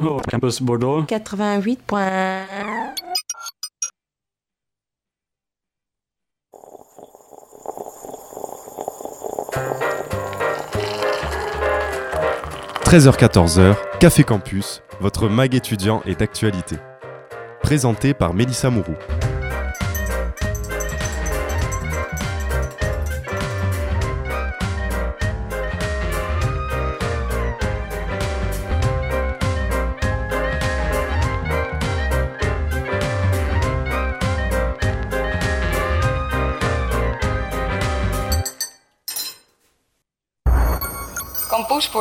Campus Bordeaux. 88. 13h-14h, Café Campus, votre mag étudiant est d'actualité. Présenté par Mélissa Mourou.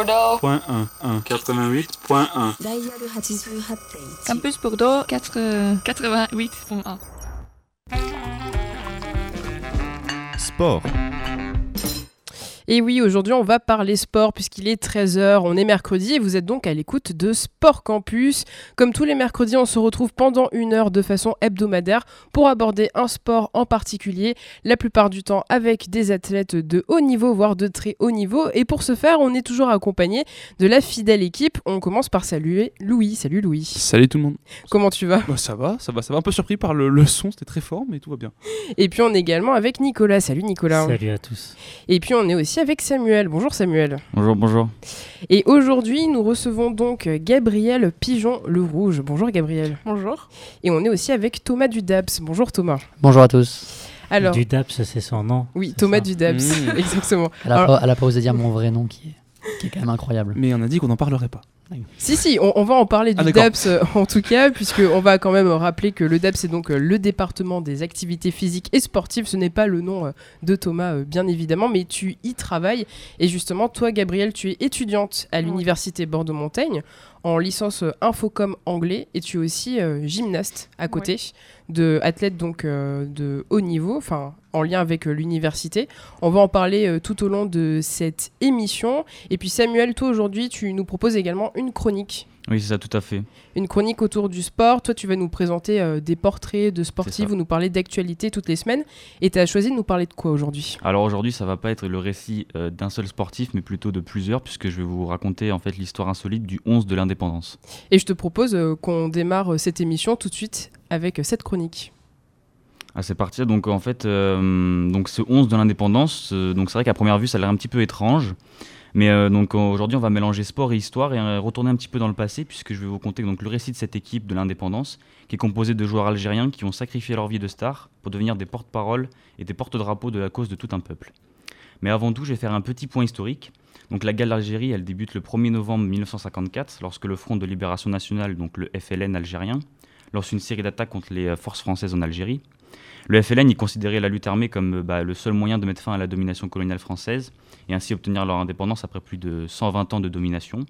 Bordeaux. Point 1, 1, 88.1. Campus Bordeaux 4, 88.1. Sport. Et oui, aujourd'hui, on va parler sport puisqu'il est 13h, on est mercredi et vous êtes donc à l'écoute de Sport Campus. Comme tous les mercredis, on se retrouve pendant une heure de façon hebdomadaire pour aborder un sport en particulier, la plupart du temps avec des athlètes de haut niveau, voire de très haut niveau. Et pour ce faire, on est toujours accompagné de la fidèle équipe. On commence par saluer Louis. Salut Louis. Salut tout le monde. Comment tu vas? Bah, ça va, ça va, ça va. Un peu surpris par le, le son, c'était très fort, mais tout va bien. Et puis on est également avec Nicolas. Salut Nicolas. Salut à tous. Et puis on est aussi avec Samuel. Bonjour Samuel. Bonjour, bonjour. Et aujourd'hui, nous recevons donc Gabriel Pigeon le Rouge. Bonjour Gabriel. Bonjour. Et on est aussi avec Thomas Dudaps. Bonjour Thomas. Bonjour à tous. Alors, Du DAPS, c'est son nom. oui, Thomas ça Dudaps, Mmh. exactement. Elle a, Alors- pas, elle a pas osé dire mon vrai nom qui est, qui est quand même incroyable. Mais on a dit qu'on n'en parlerait pas. Si, si, on, on va en parler du Ah, d'accord. DAPS euh, en tout cas, puisqu'on va quand même rappeler que le DAPS est donc euh, le département des activités physiques et sportives. Ce n'est pas le nom euh, de Thomas, bien évidemment, mais tu y travailles. Et justement, toi, Gabriel, tu es étudiante à l'université Bordeaux-Montaigne en licence euh, infocom anglais et tu es aussi euh, gymnaste à côté de athlète donc euh, de haut niveau, enfin en lien avec l'université. On va en parler tout au long de cette émission. Et puis Samuel, toi aujourd'hui, tu nous proposes également une chronique. Oui, c'est ça, tout à fait. Une chronique autour du sport. Toi, tu vas nous présenter euh, des portraits de sportifs ou nous parler d'actualité toutes les semaines. Et tu as choisi de nous parler de quoi aujourd'hui? Alors aujourd'hui, ça va pas être le récit euh, d'un seul sportif, mais plutôt de plusieurs, puisque je vais vous raconter en fait l'histoire insolite du 11 de l'indépendance. Et je te propose euh, qu'on démarre cette émission tout de suite avec cette chronique. Ah, c'est parti. Donc en fait, donc ce 11 de l'indépendance, donc c'est vrai qu'à première vue, ça a l'air un petit peu étrange. Mais euh, donc aujourd'hui, on va mélanger sport et histoire et euh, retourner un petit peu dans le passé, puisque je vais vous conter donc le récit de cette équipe de l'indépendance, qui est composée de joueurs algériens qui ont sacrifié leur vie de star pour devenir des porte-parole et des porte-drapeaux de la cause de tout un peuple. Mais avant tout, je vais faire un petit point historique. Donc la guerre d'Algérie, elle débute le 1er novembre 1954, lorsque le Front de libération nationale, donc le FLN algérien, lance une série d'attaques contre les euh, forces françaises en Algérie. Le FLN y considérait la lutte armée comme bah, le seul moyen de mettre fin à la domination coloniale française et ainsi obtenir leur indépendance après plus de 120 ans de domination.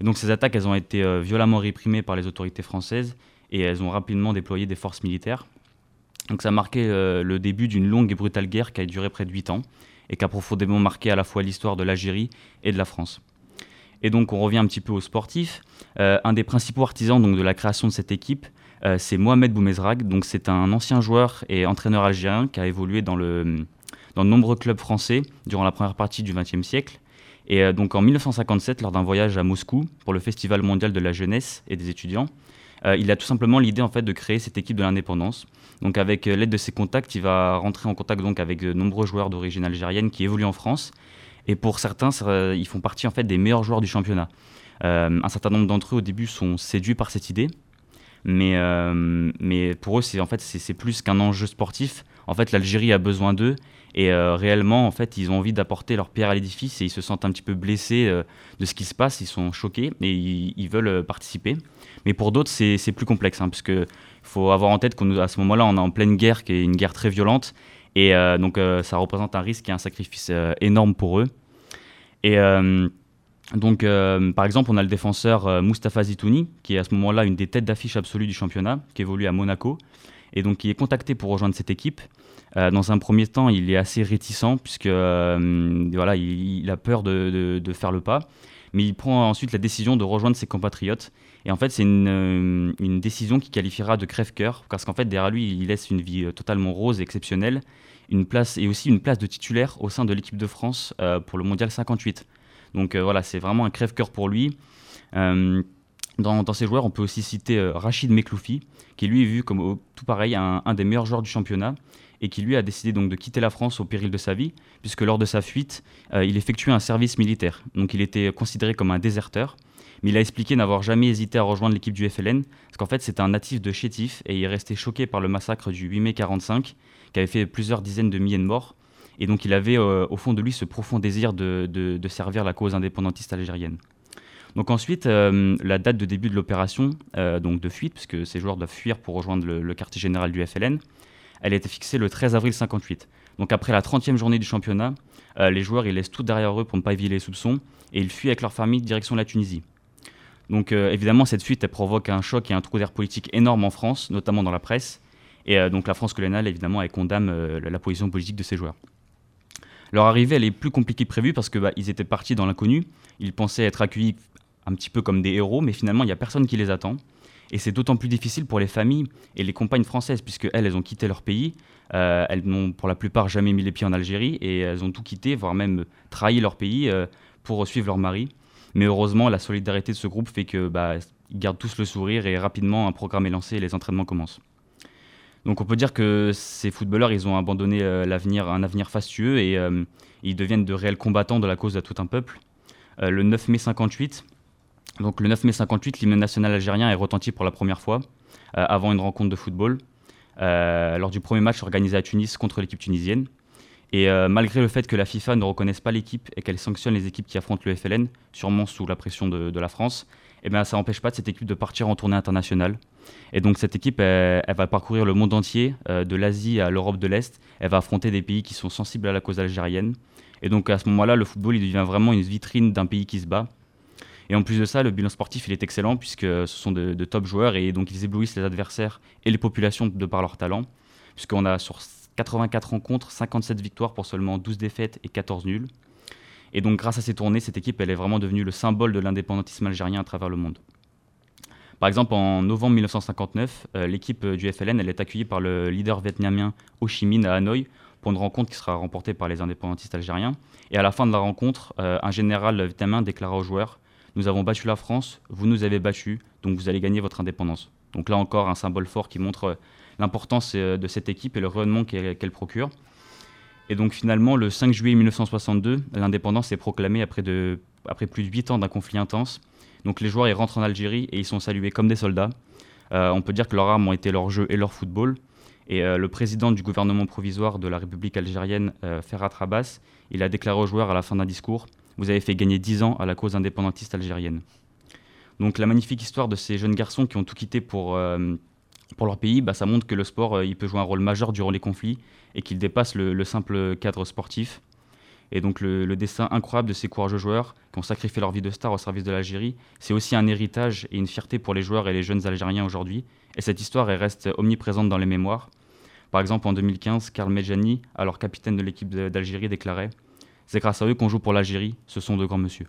Et donc ces attaques, elles ont été euh, violemment réprimées par les autorités françaises et elles ont rapidement déployé des forces militaires. Donc ça a marqué euh, le début d'une longue et brutale guerre qui a duré près de 8 ans et qui a profondément marqué à la fois l'histoire de l'Algérie et de la France. Et donc on revient un petit peu aux sportifs. Euh, un des principaux artisans donc, de la création de cette équipe, euh, c'est Mohamed Boumezrag. Donc c'est un ancien joueur et entraîneur algérien qui a évolué dans, le, dans de nombreux clubs français durant la première partie du XXe siècle. Et euh, donc en 1957, lors d'un voyage à Moscou pour le Festival mondial de la jeunesse et des étudiants, euh, il a tout simplement l'idée en fait de créer cette équipe de l'indépendance. Donc avec l'aide de ses contacts, il va rentrer en contact donc avec de nombreux joueurs d'origine algérienne qui évoluent en France. Et pour certains, ils font partie en fait des meilleurs joueurs du championnat. Un certain nombre d'entre eux au début sont séduits par cette idée, mais, euh, mais pour eux c'est en fait plus qu'un enjeu sportif. En fait, l'Algérie a besoin d'eux et euh, réellement en fait ils ont envie d'apporter leur pierre à l'édifice et ils se sentent un petit peu blessés euh, de ce qui se passe. Ils sont choqués et ils, veulent participer. Mais pour d'autres c'est plus complexe hein, parce que faut avoir en tête qu'à ce moment-là on est en pleine guerre qui est une guerre très violente et donc ça représente un risque et un sacrifice énorme pour eux. Et donc, euh, par exemple, on a le défenseur euh, Mustapha Zitouni, qui est à ce moment-là une des têtes d'affiche absolues du championnat, qui évolue à Monaco, et donc il est contacté pour rejoindre cette équipe. Euh, dans un premier temps, il est assez réticent, puisque euh, voilà, il, a peur de, faire le pas, mais il prend ensuite la décision de rejoindre ses compatriotes. Et en fait, c'est une, une décision qui qualifiera de crève-cœur, parce qu'en fait, derrière lui, il laisse une vie totalement rose et exceptionnelle, une place, et aussi une place de titulaire au sein de l'équipe de France pour le Mondial 58. Donc euh, voilà, c'est vraiment un crève-cœur pour lui. Euh, Dans, ces joueurs, on peut aussi citer Rachid Mekloufi, qui lui est vu comme tout pareil un, un, des meilleurs joueurs du championnat et qui lui a décidé donc de quitter la France au péril de sa vie, puisque lors de sa fuite, il effectuait un service militaire. Donc il était considéré comme un déserteur mais il a expliqué n'avoir jamais hésité à rejoindre l'équipe du FLN, parce qu'en fait c'était un natif de Chétif et il est resté choqué par le massacre du 8 mai 45, qui avait fait plusieurs dizaines de milliers de morts. Et donc il avait euh, au fond de lui ce profond désir de, servir la cause indépendantiste algérienne. Donc ensuite, euh, la date de début de l'opération, euh, donc de fuite, puisque ces joueurs doivent fuir pour rejoindre le, quartier général du FLN, elle a été fixée le 13 avril 58. Donc après la 30e journée du championnat, les joueurs ils laissent tout derrière eux pour ne pas éviter les soupçons et ils fuient avec leur famille direction la Tunisie. Donc évidemment, cette fuite, elle provoque un choc et un trou d'air politique énorme en France, notamment dans la presse. Et donc la France coloniale, évidemment, elle condamne la position politique de ces joueurs. Leur arrivée, est plus compliquée que prévu parce qu'ils bah, étaient partis dans l'inconnu. Ils pensaient être accueillis un petit peu comme des héros, mais finalement, il n'y a personne qui les attend. Et c'est d'autant plus difficile pour les familles et les compagnes françaises, puisque elles, elles ont quitté leur pays. elles n'ont pour la plupart jamais mis les pieds en Algérie et elles ont tout quitté, voire même trahi leur pays pour suivre leur mari. Mais heureusement, la solidarité de ce groupe fait que bah, ils gardent tous le sourire et rapidement un programme est lancé et les entraînements commencent. Donc on peut dire que ces footballeurs, ils ont abandonné euh, l'avenir, un avenir fastueux et euh, ils deviennent de réels combattants de la cause de tout un peuple. Euh, le 9 mai 58, donc le 9 mai 58, l'hymne national algérien est retenti pour la première fois avant une rencontre de football lors du premier match organisé à Tunis contre l'équipe tunisienne. Et malgré le fait que la FIFA ne reconnaisse pas l'équipe et qu'elle sanctionne les équipes qui affrontent le FLN, sûrement sous la pression de, la France, eh bien, ça n'empêche pas de cette équipe de partir en tournée internationale. Et donc cette équipe, elle, va parcourir le monde entier, euh, de l'Asie à l'Europe de l'Est. Elle va affronter des pays qui sont sensibles à la cause algérienne. Et donc à ce moment-là, le football, il devient vraiment une vitrine d'un pays qui se bat. Et en plus de ça, le bilan sportif, il est excellent puisque ce sont de, de top joueurs et donc ils éblouissent les adversaires et les populations de par leur talent. Puisqu'on a sur 84 rencontres, 57 victoires pour seulement 12 défaites et 14 nuls. Et donc grâce à ces tournées, cette équipe elle est vraiment devenue le symbole de l'indépendantisme algérien à travers le monde. Par exemple, en novembre 1959, euh, l'équipe du FLN elle est accueillie par le leader vietnamien Ho Chi Minh à Hanoï pour une rencontre qui sera remportée par les indépendantistes algériens. Et à la fin de la rencontre, euh, un général vietnamien déclara aux joueurs Nous avons battu la France, vous nous avez battus, donc vous allez gagner votre indépendance. Donc là encore, un symbole fort qui montre l'importance euh, de cette équipe et le rayonnement qu'elle procure. Et donc finalement, le 5 juillet 1962, l'indépendance est proclamée après, de, après plus de 8 ans d'un conflit intense. Donc les joueurs ils rentrent en Algérie et ils sont salués comme des soldats. Euh, on peut dire que leurs armes ont été leur jeu et leur football. Et euh, le président du gouvernement provisoire de la République algérienne, Ferhat Rabas, il a déclaré aux joueurs à la fin d'un discours Vous avez fait gagner 10 ans à la cause indépendantiste algérienne. Donc la magnifique histoire de ces jeunes garçons qui ont tout quitté pour, pour leur pays, bah, ça montre que le sport euh, il peut jouer un rôle majeur durant les conflits et qu'il dépasse le, simple cadre sportif. Et donc le, destin incroyable de ces courageux joueurs qui ont sacrifié leur vie de star au service de l'Algérie, c'est aussi un héritage et une fierté pour les joueurs et les jeunes Algériens aujourd'hui. Et cette histoire elle reste omniprésente dans les mémoires. Par exemple, en 2015, Karl Medjani, alors capitaine de l'équipe d'Algérie, déclarait C'est grâce à eux qu'on joue pour l'Algérie, ce sont de grands messieurs.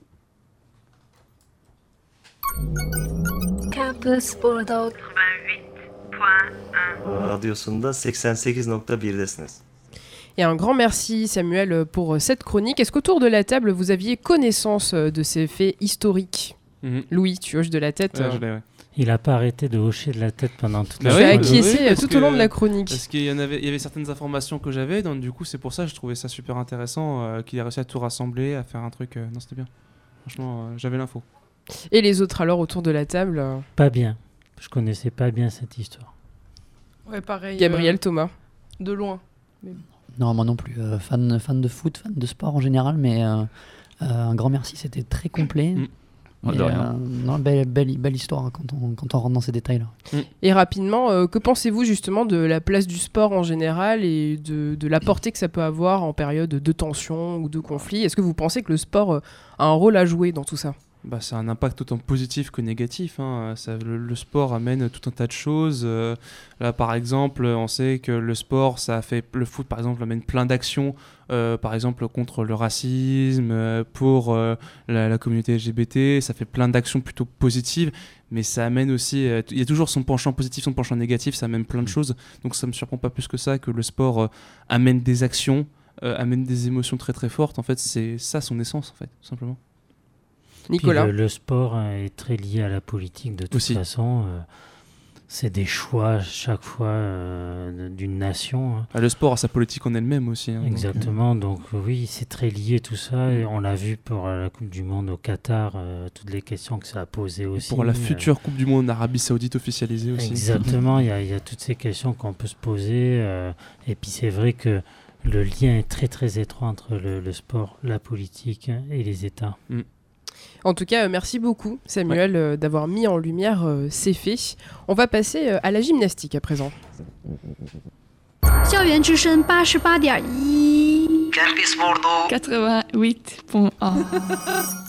Campus Bordeaux et un grand merci Samuel pour cette chronique. Est-ce qu'autour de la table vous aviez connaissance de ces faits historiques? Mhm. Louis, tu hoches de la tête. Euh. Il n'a pas arrêté de hocher de la tête pendant toute bah la chronique. acquiescé tout au long de la chronique. Parce qu'il y, en avait, il y avait certaines informations que j'avais, donc du coup c'est pour ça que je trouvais ça super intéressant euh, qu'il ait réussi à tout rassembler, à faire un truc. Euh, non, c'était bien. Franchement, j'avais l'info. Et les autres alors autour de la table Pas bien. Je connaissais pas bien cette histoire. Ouais, pareil. Gabriel euh, Thomas. De loin. Non, moi non plus. Euh, fan, fan de foot, fan de sport en général, mais euh, un grand merci, c'était très complet. Mm. non, belle, belle, belle, histoire hein, quand, on, quand on rentre dans ces détails-là. Mm. Et rapidement, que pensez-vous justement de la place du sport en général et de, de la portée que ça peut avoir en période de tension ou de conflit? Est-ce que vous pensez que le sport a un rôle à jouer dans tout ça? Bah, ça a un impact autant positif que négatif. Hein. Ça, le, sport amène tout un tas de choses. Euh, là, par exemple, on sait que le sport, ça fait le foot, par exemple, amène plein d'actions, euh, par exemple contre le racisme, euh, pour la, communauté LGBT. Ça fait plein d'actions plutôt positives, mais ça amène aussi. Il y a toujours son penchant positif, son penchant négatif. Ça amène plein de mm. choses. Donc, ça me surprend pas plus que ça que le sport amène des actions, amène des émotions très très fortes. En fait, c'est ça son essence, en fait, tout simplement. Nicolas. Le, le sport euh, est très lié à la politique de toute Aussi. façon. euh, c'est des choix chaque fois euh, d'une nation. hein. Ah, le sport a sa politique en elle-même aussi. hein, donc, euh, Exactement, donc oui, c'est très lié tout ça. Et on l'a vu pour la Coupe du Monde au Qatar, toutes les questions que ça a posées aussi. pour la future Coupe du Monde en Arabie Saoudite officialisée aussi. Exactement, il y, a- il y a toutes ces questions qu'on peut se poser. et puis c'est vrai que le lien est très très étroit entre le, le sport, la politique et les États. En tout cas, euh, merci beaucoup, Samuel, euh, d'avoir mis en lumière euh, ces faits. On va passer à la gymnastique à présent. 88.1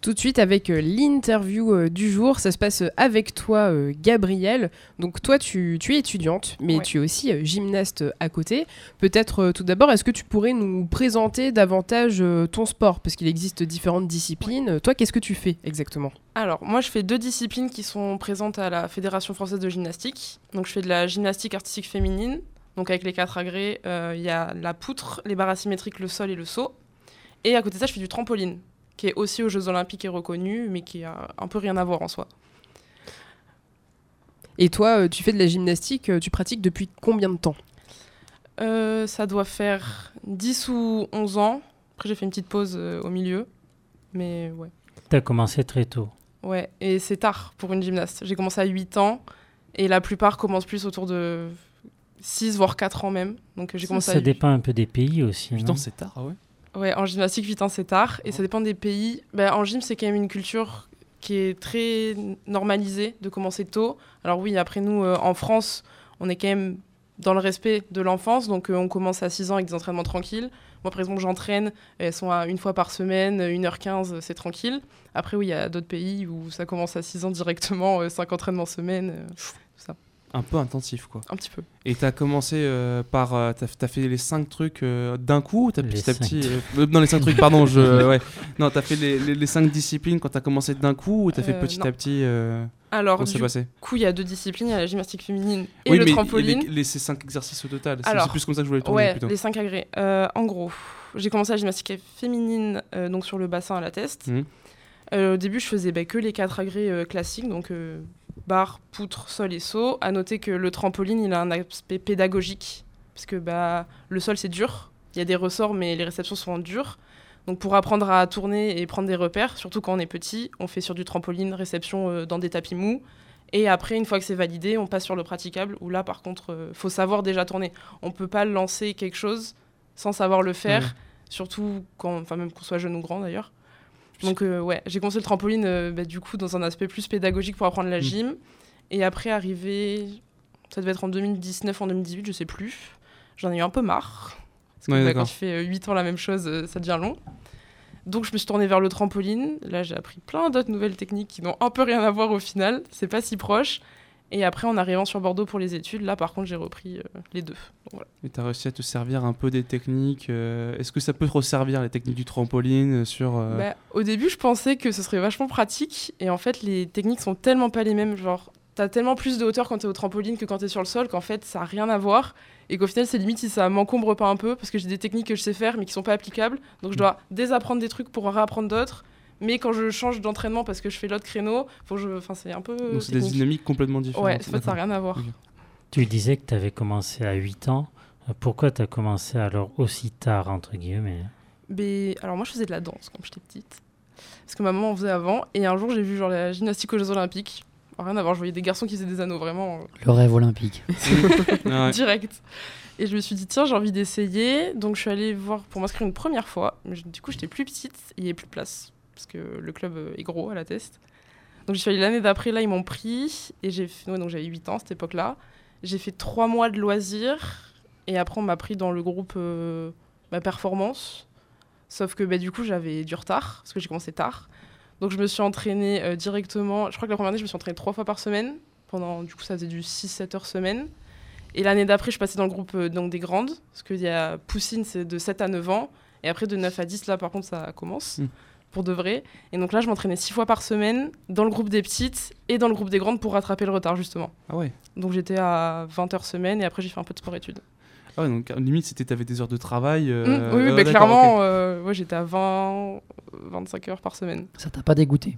Tout de suite avec euh, l'interview euh, du jour. Ça se passe euh, avec toi, Gabrielle. Donc toi, tu, tu es étudiante, mais Ouais. tu es aussi gymnaste à côté. Peut-être tout d'abord, est-ce que tu pourrais nous présenter davantage ton sport? Parce qu'il existe différentes disciplines. Toi, qu'est-ce que tu fais exactement? Alors, moi, je fais deux disciplines qui sont présentes à la Fédération française de gymnastique. Donc, je fais de la gymnastique artistique féminine. Donc, avec les quatre agrès, euh, il y a la poutre, les barres asymétriques, le sol et le saut. Et à côté de ça, je fais du trampoline, qui est aussi aux Jeux Olympiques et reconnu, mais qui a un peu rien à voir en soi. Et toi, euh, tu fais de la gymnastique, euh, tu pratiques depuis combien de temps Euh, ça doit faire 10 ou 11 ans. Après, j'ai fait une petite pause euh, au milieu. Mais ouais. Tu as commencé très tôt. Ouais, et c'est tard pour une gymnaste. J'ai commencé à 8 ans et la plupart commencent plus autour de 6 voire 4 ans même. Donc j'ai Ça, commencé ça à dépend un peu des pays aussi. Putain, non c'est tard, ouais. Ouais, en gymnastique 8 ans c'est tard et ça dépend des pays. Bah, en gym, c'est quand même une culture qui est très normalisée de commencer tôt. Alors oui, après nous euh, en France, on est quand même dans le respect de l'enfance, donc euh, on commence à 6 ans avec des entraînements tranquilles. Moi, par exemple, j'entraîne, elles sont à une fois par semaine, 1h15, c'est tranquille. Après, oui, il y a d'autres pays où ça commence à 6 ans directement, 5 entraînements semaine, euh, tout ça, Un peu intensif, quoi. un petit peu. Et t'as commencé euh, par. euh, t'as, t'as fait les 5 trucs euh, d'un coup ou t'as Les petit à cinq petit. euh, euh, non, les 5 trucs, pardon. Je, ouais. Non, t'as fait les 5 disciplines quand t'as commencé d'un coup ou t'as fait petit non. à petit euh, Alors, Comment ça s'est du passé coup, il y a deux disciplines, il y a la gymnastique féminine et Oui, le mais trampoline. les, les, ces 5 exercices au total. C'est, Alors, c'est plus comme ça que je voulais le tourner Ouais, plutôt. les 5 agrès. Euh, en gros, j'ai commencé la gymnastique féminine euh, donc sur le bassin à la teste. Mhm. Euh, au début, je faisais bah, que les 4 agrès euh, classiques, donc euh, barre, poutre, sol et saut. À noter que le trampoline, il a un aspect pédagogique, parce que bah, le sol, c'est dur. Il y a des ressorts, mais les réceptions sont dures. Donc pour apprendre à tourner et prendre des repères, surtout quand on est petit, on fait sur du trampoline, réception euh, dans des tapis mous. Et après, une fois que c'est validé, on passe sur le praticable, où là, par contre, euh, faut savoir déjà tourner. On peut pas lancer quelque chose sans savoir le faire, Ouais. surtout quand, enfin même qu'on soit jeune ou grand d'ailleurs. Donc euh, ouais, j'ai commencé le trampoline euh, bah, du coup dans un aspect plus pédagogique pour apprendre la Mm. gym. Et après arrivé, ça devait être en 2019, en 2018, je sais plus. J'en ai eu un peu marre. Parce que Ouais, bah, quand tu fais 8 ans la même chose, euh, ça devient long. Donc je me suis tournée vers le trampoline. Là j'ai appris plein d'autres nouvelles techniques qui n'ont un peu rien à voir au final. C'est pas si proche. Et après en arrivant sur Bordeaux pour les études, là par contre j'ai repris euh, les deux. Donc, voilà. Et t'as réussi à te servir un peu des techniques. euh, Est-ce que ça peut te resservir les techniques du trampoline euh, sur. euh, Bah, au début, je pensais que ce serait vachement pratique. Et en fait, les techniques sont tellement pas les mêmes. Genre, t'as tellement plus de hauteur quand t'es au trampoline que quand t'es sur le sol qu'en fait, ça a rien à voir. Et qu'au final, c'est limite si ça m'encombre pas un peu. Parce que j'ai des techniques que je sais faire mais qui sont pas applicables. Donc, je dois désapprendre des trucs pour en réapprendre d'autres. Mais quand je change d'entraînement parce que je fais l'autre créneau, faut que je... enfin, c'est un peu. Donc c'est des dynamiques complètement différentes. Ouais, en fait, ça n'a rien à voir. Tu disais que tu avais commencé à 8 ans. Euh, Pourquoi tu as commencé alors aussi tard, entre guillemets? Mais alors moi je faisais de la danse quand j'étais petite. Parce que ma maman en faisait avant. Et un jour j'ai vu genre la gymnastique aux Jeux Olympiques. Rien à voir, je voyais des garçons qui faisaient des anneaux vraiment euh, Le rêve olympique. Direct. Et je me suis dit tiens j'ai envie d'essayer. Donc je suis allée voir pour m'inscrire une première fois. Mais du coup j'étais plus petite et il n'y avait plus de place. Parce que le club est gros à la test. Donc je suis allée l'année d'après, là ils m'ont pris. Et j'ai fait... ouais, donc j'avais 8 ans à cette époque-là. J'ai fait 3 mois de loisirs. Et après on m'a pris dans le groupe euh, ma performance. Sauf que bah, du coup, j'avais du retard, parce que j'ai commencé tard. Donc, je me suis entraînée euh, directement. Je crois que la première année, je me suis entraînée trois fois par semaine. Pendant, du coup, ça faisait du 6-7 heures semaine. Et l'année d'après, je passée dans le groupe euh, donc, des grandes. Parce qu'il y a Poussine, c'est de 7 à 9 ans. Et après, de 9 à 10, là, par contre, ça commence. Mm. Pour de vrai. Et donc là, je m'entraînais six fois par semaine dans le groupe des petites et dans le groupe des grandes pour rattraper le retard, justement. Ah ouais. Donc, j'étais à 20 heures semaine et après, j'ai fait un peu de sport-études. Ah ouais, donc limite, c'était t'avais des heures de travail. euh, Mm, oui, oui, ouais, bah, clairement, euh, ouais, j'étais à 20, 25 heures par semaine. Ça t'a pas dégoûté?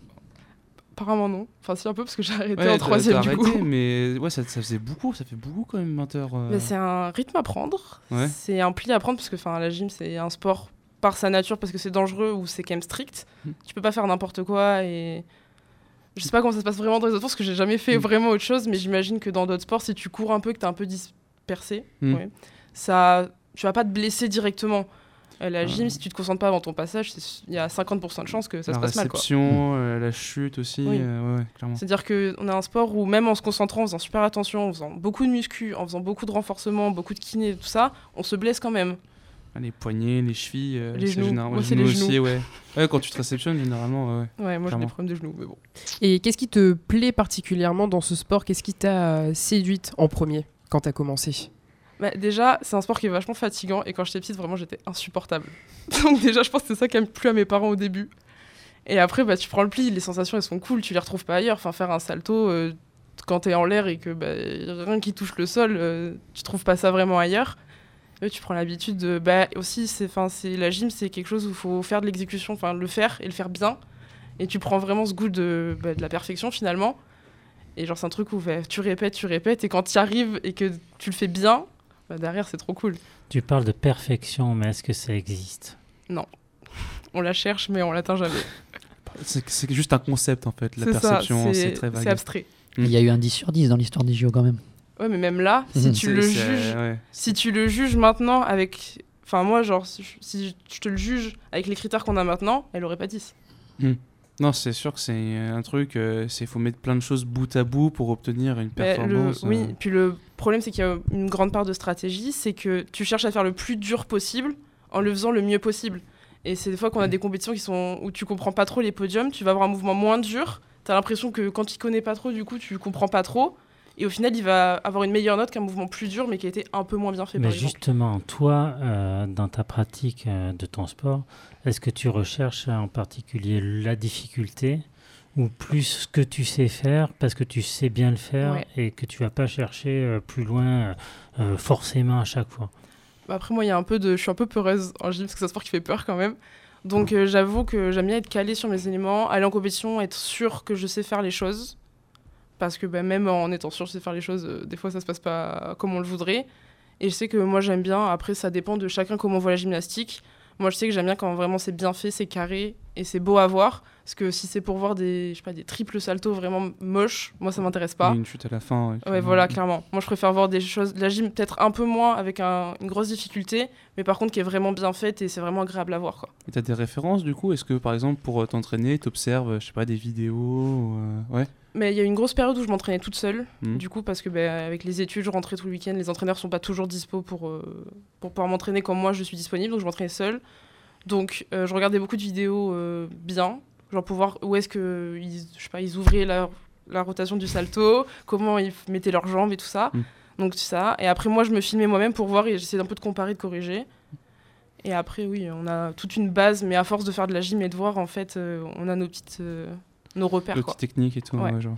Apparemment non. Enfin si un peu parce que j'ai arrêté Ouais, en troisième du arrêté, coup. mais ouais, ça, ça faisait beaucoup, ça fait beaucoup quand même 20 heures. euh. Mais c'est un rythme à prendre. Ouais. C'est un pli à prendre parce que enfin la gym c'est un sport par sa nature parce que c'est dangereux ou c'est quand même strict. Mm. Tu peux pas faire n'importe quoi et je sais pas comment ça se passe vraiment dans les autres sports parce que j'ai jamais fait Mm. vraiment autre chose mais j'imagine que dans d'autres sports si tu cours un peu que t'es un peu dispersé, Mm. ouais, ça tu vas pas te blesser directement. Euh, La gym, si tu te concentres pas avant ton passage, il y a 50% de chances que ça la se passe mal. Quoi. euh, la chute aussi, Oui. euh, ouais, clairement. C'est-à-dire qu'on a un sport où même en se concentrant, en faisant super attention, en faisant beaucoup de muscu, en faisant beaucoup de renforcement, beaucoup de kiné, tout ça, on se blesse quand même. Ah, Les poignets, les chevilles, euh, Les genoux. général- Moi, les genoux aussi, ouais. Ouais, quand tu te réceptionnes, généralement, ouais. Ouais, moi j'ai des problèmes de genoux, mais bon. Et qu'est-ce qui te plaît particulièrement dans ce sport? Qu'est-ce qui t'a euh, séduite en premier quand t'as commencé? Bah, déjà, c'est un sport qui est vachement fatigant et quand j'étais petite, vraiment j'étais insupportable. Donc déjà, je pense que c'est ça qui a plu à mes parents au début. Et après, bah, tu prends le pli, les sensations elles sont cool, tu les retrouves pas ailleurs. Enfin, faire un salto euh, quand t'es en l'air et que bah, rien qui touche le sol, euh, tu trouves pas ça vraiment ailleurs. Tu prends l'habitude de. Bah, aussi, c'est, 'fin, c'est, la gym, c'est quelque chose où il faut faire de l'exécution, enfin le faire et le faire bien. Et tu prends vraiment ce goût de, bah, de la perfection finalement. Et genre, c'est un truc où bah, tu répètes, tu répètes, et quand tu y arrives et que tu le fais bien, bah, derrière, c'est trop cool. Tu parles de perfection, mais est-ce que ça existe? On la cherche, mais on l'atteint jamais. C'est c'est juste un concept, en fait, la C'est ça, perception, c'est très vague. C'est abstrait. Il y a eu un 10 sur 10 dans l'histoire des JO quand même. Ouais, mais même là, si Mhm. tu le juges, ouais. si tu le juges maintenant avec, enfin moi, genre, si je, te le juge avec les critères qu'on a maintenant, elle aurait pas 10. Non, c'est sûr que c'est un truc, euh, c'est faut mettre plein de choses bout à bout pour obtenir une le- performance. oui, euh. puis le problème, c'est qu'il y a une grande part de stratégie, c'est que tu cherches à faire le plus dur possible en le faisant le mieux possible. Et c'est des fois qu'on a des compétitions qui sont où tu comprends pas trop les podiums, tu vas avoir un mouvement moins dur, tu as l'impression que quand tu connais pas trop, du coup, tu comprends pas trop. Et au final, il va avoir une meilleure note qu'un mouvement plus dur, mais qui a été un peu moins bien fait. Mais par exemple. justement, toi, euh, dans ta pratique euh, de ton sport, est-ce que tu recherches en particulier la difficulté ou plus ce que tu sais faire parce que tu sais bien le faire Ouais. et que tu vas pas chercher euh, plus loin euh, euh, forcément à chaque fois? Bah, Après, moi, il y a un peu de. Je suis un peu peureuse en gym parce que c'est un sport qui fait peur quand même. Donc, euh, j'avoue que j'aime bien être calée sur mes éléments, aller en compétition, être sûr que je sais faire les choses. Parce que bah, même en étant sûr sais faire les choses, euh, des fois, ça se passe pas comme on le voudrait. Et je sais que moi, j'aime bien. Après, ça dépend de chacun comment on voit la gymnastique. Moi, je sais que j'aime bien quand vraiment c'est bien fait, c'est carré et c'est beau à voir. Parce que si c'est pour voir des, je sais pas, des triples saltos vraiment moches, moi, ça m'intéresse pas. Une chute à la fin. ouais, voilà, clairement. Moi, je préfère voir des choses, de la gym peut-être un peu moins avec un- une grosse difficulté, mais par contre qui est vraiment bien faite et c'est vraiment agréable à voir. Quoi. Et t'as des références du coup? Est-ce que par exemple pour euh, t'entraîner, t'observes, je sais pas, des vidéos ou, euh, Ouais? Mais il y a eu une grosse période où je m'entraînais toute seule, Mhm. du coup, parce que bah, avec les études, je rentrais tout le week-end, les entraîneurs sont pas toujours dispo pour, euh, pour pouvoir m'entraîner comme moi je suis disponible, donc je m'entraînais seule. Donc euh, je regardais beaucoup de vidéos euh, bien, genre pour voir où est-ce que ils, je sais pas, ils ouvraient la, la rotation du salto, comment ils mettaient leurs jambes et tout ça. Mhm. Donc ça. Et après moi je me filmais moi-même pour voir et j'essayais un peu de comparer, de corriger. Et après oui, on a toute une base, mais à force de faire de la gym et de voir, en fait, on a nos petites, nos repères. Le Quoi. petit technique et tout. Ouais. ouais, genre.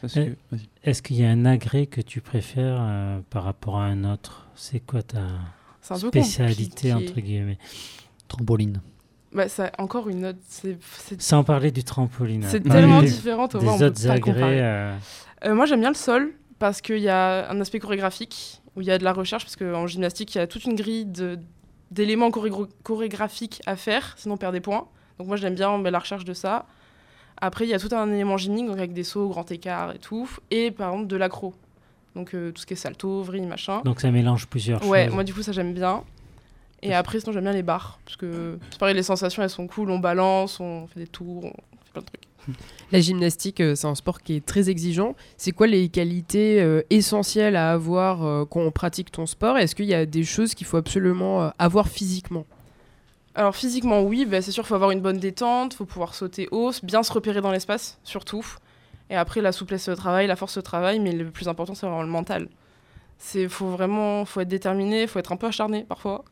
Parce que- vas-y. Est-ce qu'il y a un agrès que tu préfères euh, par rapport à un autre? C'est quoi ta spécialité entre guillemets? Trampoline. Bah, ça, encore une autre. C'est c'est- Sans parler du trampoline. c'est tellement Des- différent. Des Thomas, on peut autres pas le comparer. agrès. euh, Euh, moi, j'aime bien le sol parce qu'il y a un aspect chorégraphique où il y a de la recherche. Parce qu'en gymnastique, il y a toute une grille de- d'éléments chorégraphiques à faire, sinon on perd des points. Donc, moi, j'aime bien bah, la recherche de ça. Après, il y a tout un élément gymnique, donc avec des sauts, grand écart et tout. Et par exemple, de l'accro. Donc, euh, tout ce qui est salto, vrille, machin. Donc ça mélange plusieurs Ouais, choses. moi du coup ça j'aime bien. Et après sinon j'aime bien les barres parce que c'est pareil les sensations elles sont cool, on balance, on fait des tours, on fait plein de trucs. La gymnastique, euh, c'est un sport qui est très exigeant. C'est quoi les qualités euh, essentielles à avoir euh, quand on pratique ton sport? Est-ce qu'il y a des choses qu'il faut absolument euh, avoir physiquement? Alors physiquement oui, bah, c'est sûr faut avoir une bonne détente, faut pouvoir sauter haut, bien se repérer dans l'espace surtout. Et après la souplesse au travail, la force au travail, mais le plus important c'est vraiment le mental. C'est faut vraiment faut être déterminé, faut être un peu acharné parfois.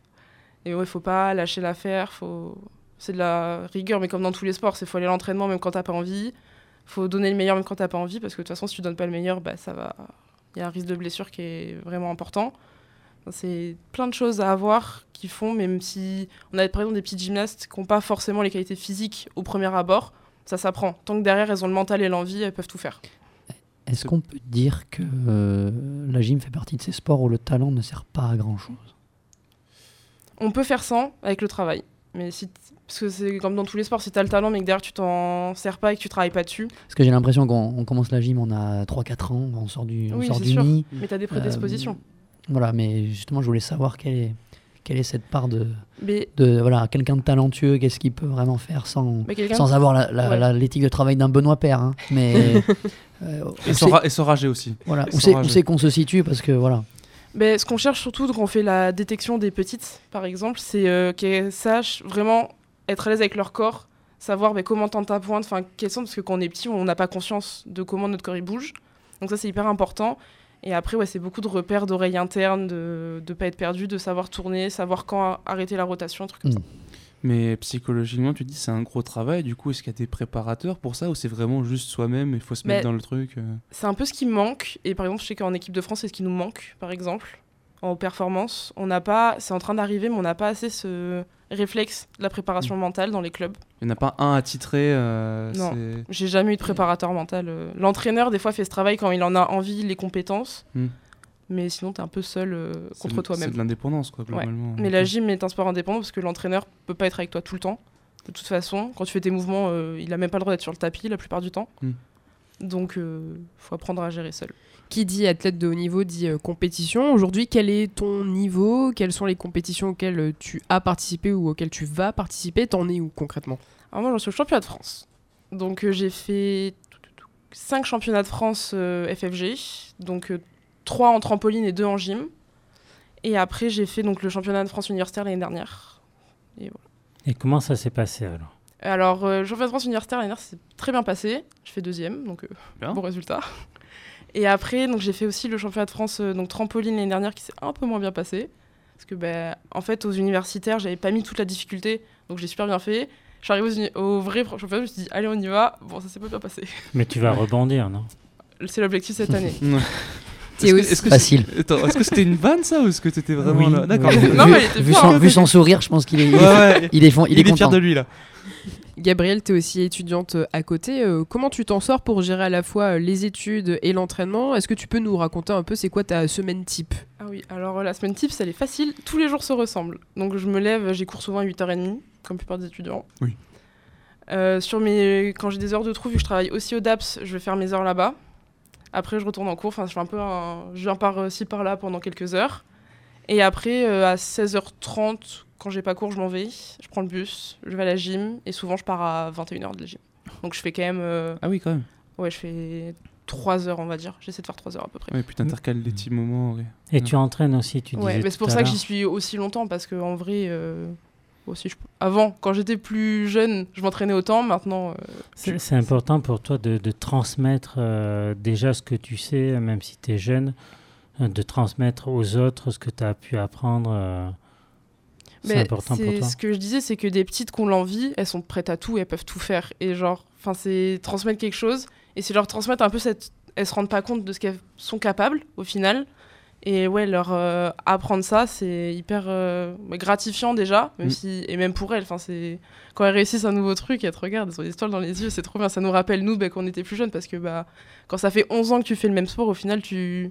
Et ouais, faut pas lâcher l'affaire, faut c'est de la rigueur mais comme dans tous les sports, c'est faut aller à l'entraînement même quand t'as pas envie. Faut donner le meilleur même quand t'as pas envie parce que de toute façon si tu donnes pas le meilleur, bah ça va il y a un risque de blessure qui est vraiment important. C'est plein de choses à avoir qui font, même si on a par exemple des petites gymnastes qui n'ont pas forcément les qualités physiques au premier abord, ça s'apprend. Tant que derrière elles ont le mental et l'envie, elles peuvent tout faire. Est-ce qu'on peut dire que euh, la gym fait partie de ces sports où le talent ne sert pas à grand chose On peut faire sans avec le travail. Mais si parce que c'est comme dans tous les sports, si tu as le talent mais que derrière tu t'en sers pas et que tu travailles pas dessus. Parce que j'ai l'impression qu'on commence la gym, on a 3-4 ans, on sort du, on oui, sort du sûr. nid. Mais tu as des prédispositions. Euh, voilà, mais justement, je voulais savoir quelle est, quelle est cette part de, mais... de voilà, quelqu'un de talentueux, qu'est-ce qu'il peut vraiment faire sans, sans avoir l'éthique la, ouais. de travail d'un Benoît Père. Hein. Mais, euh, et, sans et sans rager aussi. Voilà, où c'est qu'on se situe parce que voilà. Mais ce qu'on cherche surtout quand on fait la détection des petites, par exemple, c'est euh, qu'elles sachent vraiment être à l'aise avec leur corps, savoir bah, comment tendre ta pointe, enfin quels sont, parce que quand on est petit, on n'a pas conscience de comment notre corps il bouge. Donc ça c'est hyper important. Et après, ouais, c'est beaucoup de repères d'oreilles internes, de ne pas être perdu, de savoir tourner, savoir quand arrêter la rotation, un truc comme mmh. ça. Mais psychologiquement, tu dis c'est un gros travail. Du coup, est-ce qu'il y a des préparateurs pour ça ou c'est vraiment juste soi-même Il faut se mettre Mais dans le truc. euh? C'est un peu ce qui manque. Et par exemple, je sais qu'en équipe de France, c'est ce qui nous manque, par exemple, en performance. On n'a pas, c'est en train d'arriver, mais on n'a pas assez ce réflexe de la préparation mentale dans les clubs. Il n'y en a pas un attitré. Euh, Non, j'ai jamais eu de préparateur mental. euh. L'entraîneur, des fois, fait ce travail quand il en a envie, les compétences. Hmm. Mais sinon, tu es un peu seul euh, contre toi-même. C'est de l'indépendance, quoi, Ouais. globalement. Mais la gym est un sport indépendant parce que l'entraîneur peut pas être avec toi tout le temps. De toute façon, quand tu fais tes mouvements, euh, il a même pas le droit d'être sur le tapis la plupart du temps. Mm. Donc, euh, faut apprendre à gérer seul. Qui dit athlète de haut niveau dit euh, compétition. Aujourd'hui, quel est ton niveau? Quelles sont les compétitions auxquelles euh, tu as participé ou auxquelles tu vas participer? T'en es où concrètement? Alors moi, j'en suis au championnat de France. Donc, euh, j'ai fait 5 championnats de France euh, FFG. Donc, 3 en trampoline et 2 en gym. Et après, j'ai fait donc, le championnat de France universitaire l'année dernière. Et voilà. Et comment ça s'est passé alors? Alors, euh, le championnat de France universitaire l'année dernière, c'est très bien passé. Je fais deuxième, donc euh, bon résultat. Et après, donc j'ai fait aussi le championnat de France euh, donc trampoline l'année dernière qui s'est un peu moins bien passé. Parce que, ben, en fait, aux universitaires, j'avais pas mis toute la difficulté, donc j'ai super bien fait. Je suis arrivée aux, uni- au vrai championnat, je me suis dit, allez, on y va. Bon, ça s'est pas bien passé. Mais tu vas rebondir, non? C'est l'objectif cette année. Est-ce que- Facile. est-ce que c'était une vanne ça ou est-ce que t'étais vraiment Oui, là? D'accord. oui. Non, vu, il hein. vu son sourire, je pense qu'il est, il est, Ouais, ouais. il est, il Il, est est fier content. de lui là. Gabrielle, tu es aussi étudiante euh, à côté. Euh, comment tu t'en sors pour gérer à la fois euh, les études et l'entraînement? Est-ce que tu peux nous raconter un peu c'est quoi ta semaine type? Ah oui, alors la semaine type, elle est facile. Tous les jours se ressemblent. Donc je me lève, j'ai cours souvent à 8h30, comme la plupart des étudiants. Oui. Euh, sur mes... Quand j'ai des heures de trou, vu que je travaille aussi au DAPS, je vais faire mes heures là-bas. Après, je retourne en cours. Enfin, je fais un peu un... Je viens par-ci, par-là pendant quelques heures. Et après, euh, à 16h30, quand j'ai pas cours, je m'en vais. Je prends le bus, je vais à la gym. Et souvent, je pars à 21h de la gym. Donc je fais quand même... euh, Ah oui, quand même. Ouais, je fais 3 heures, on va dire. J'essaie de faire 3 heures à peu près. Ouais, puis t'intercales des petits moments. ouais. Et tu entraînes aussi, tu Ouais, mais c'est pour ça que j'y suis aussi longtemps parce que en vrai, euh, aussi, je- avant, quand j'étais plus jeune, je m'entraînais autant. Maintenant, euh, C'est c'est important pour toi de, de transmettre euh, déjà ce que tu sais, même si tu es jeune, euh, de transmettre aux autres ce que tu as pu apprendre. C'est important pour toi. Ce que je disais, c'est que des petites qui ont l'envie, elles sont prêtes à tout et elles peuvent tout faire. Et genre, enfin, c'est transmettre quelque chose et c'est leur transmettre un peu cette. Elles se rendent pas compte de ce qu'elles sont capables au final. Et ouais, leur euh, apprendre ça, c'est hyper euh, gratifiant déjà, même Mm. si et même pour elles, c'est quand elles réussissent un nouveau truc, elles te regardent, elles ont des étoiles dans les yeux, c'est trop bien. Ça nous rappelle nous bah, quand on était plus jeunes parce que bah quand ça fait 11 ans que tu fais le même sport, au final tu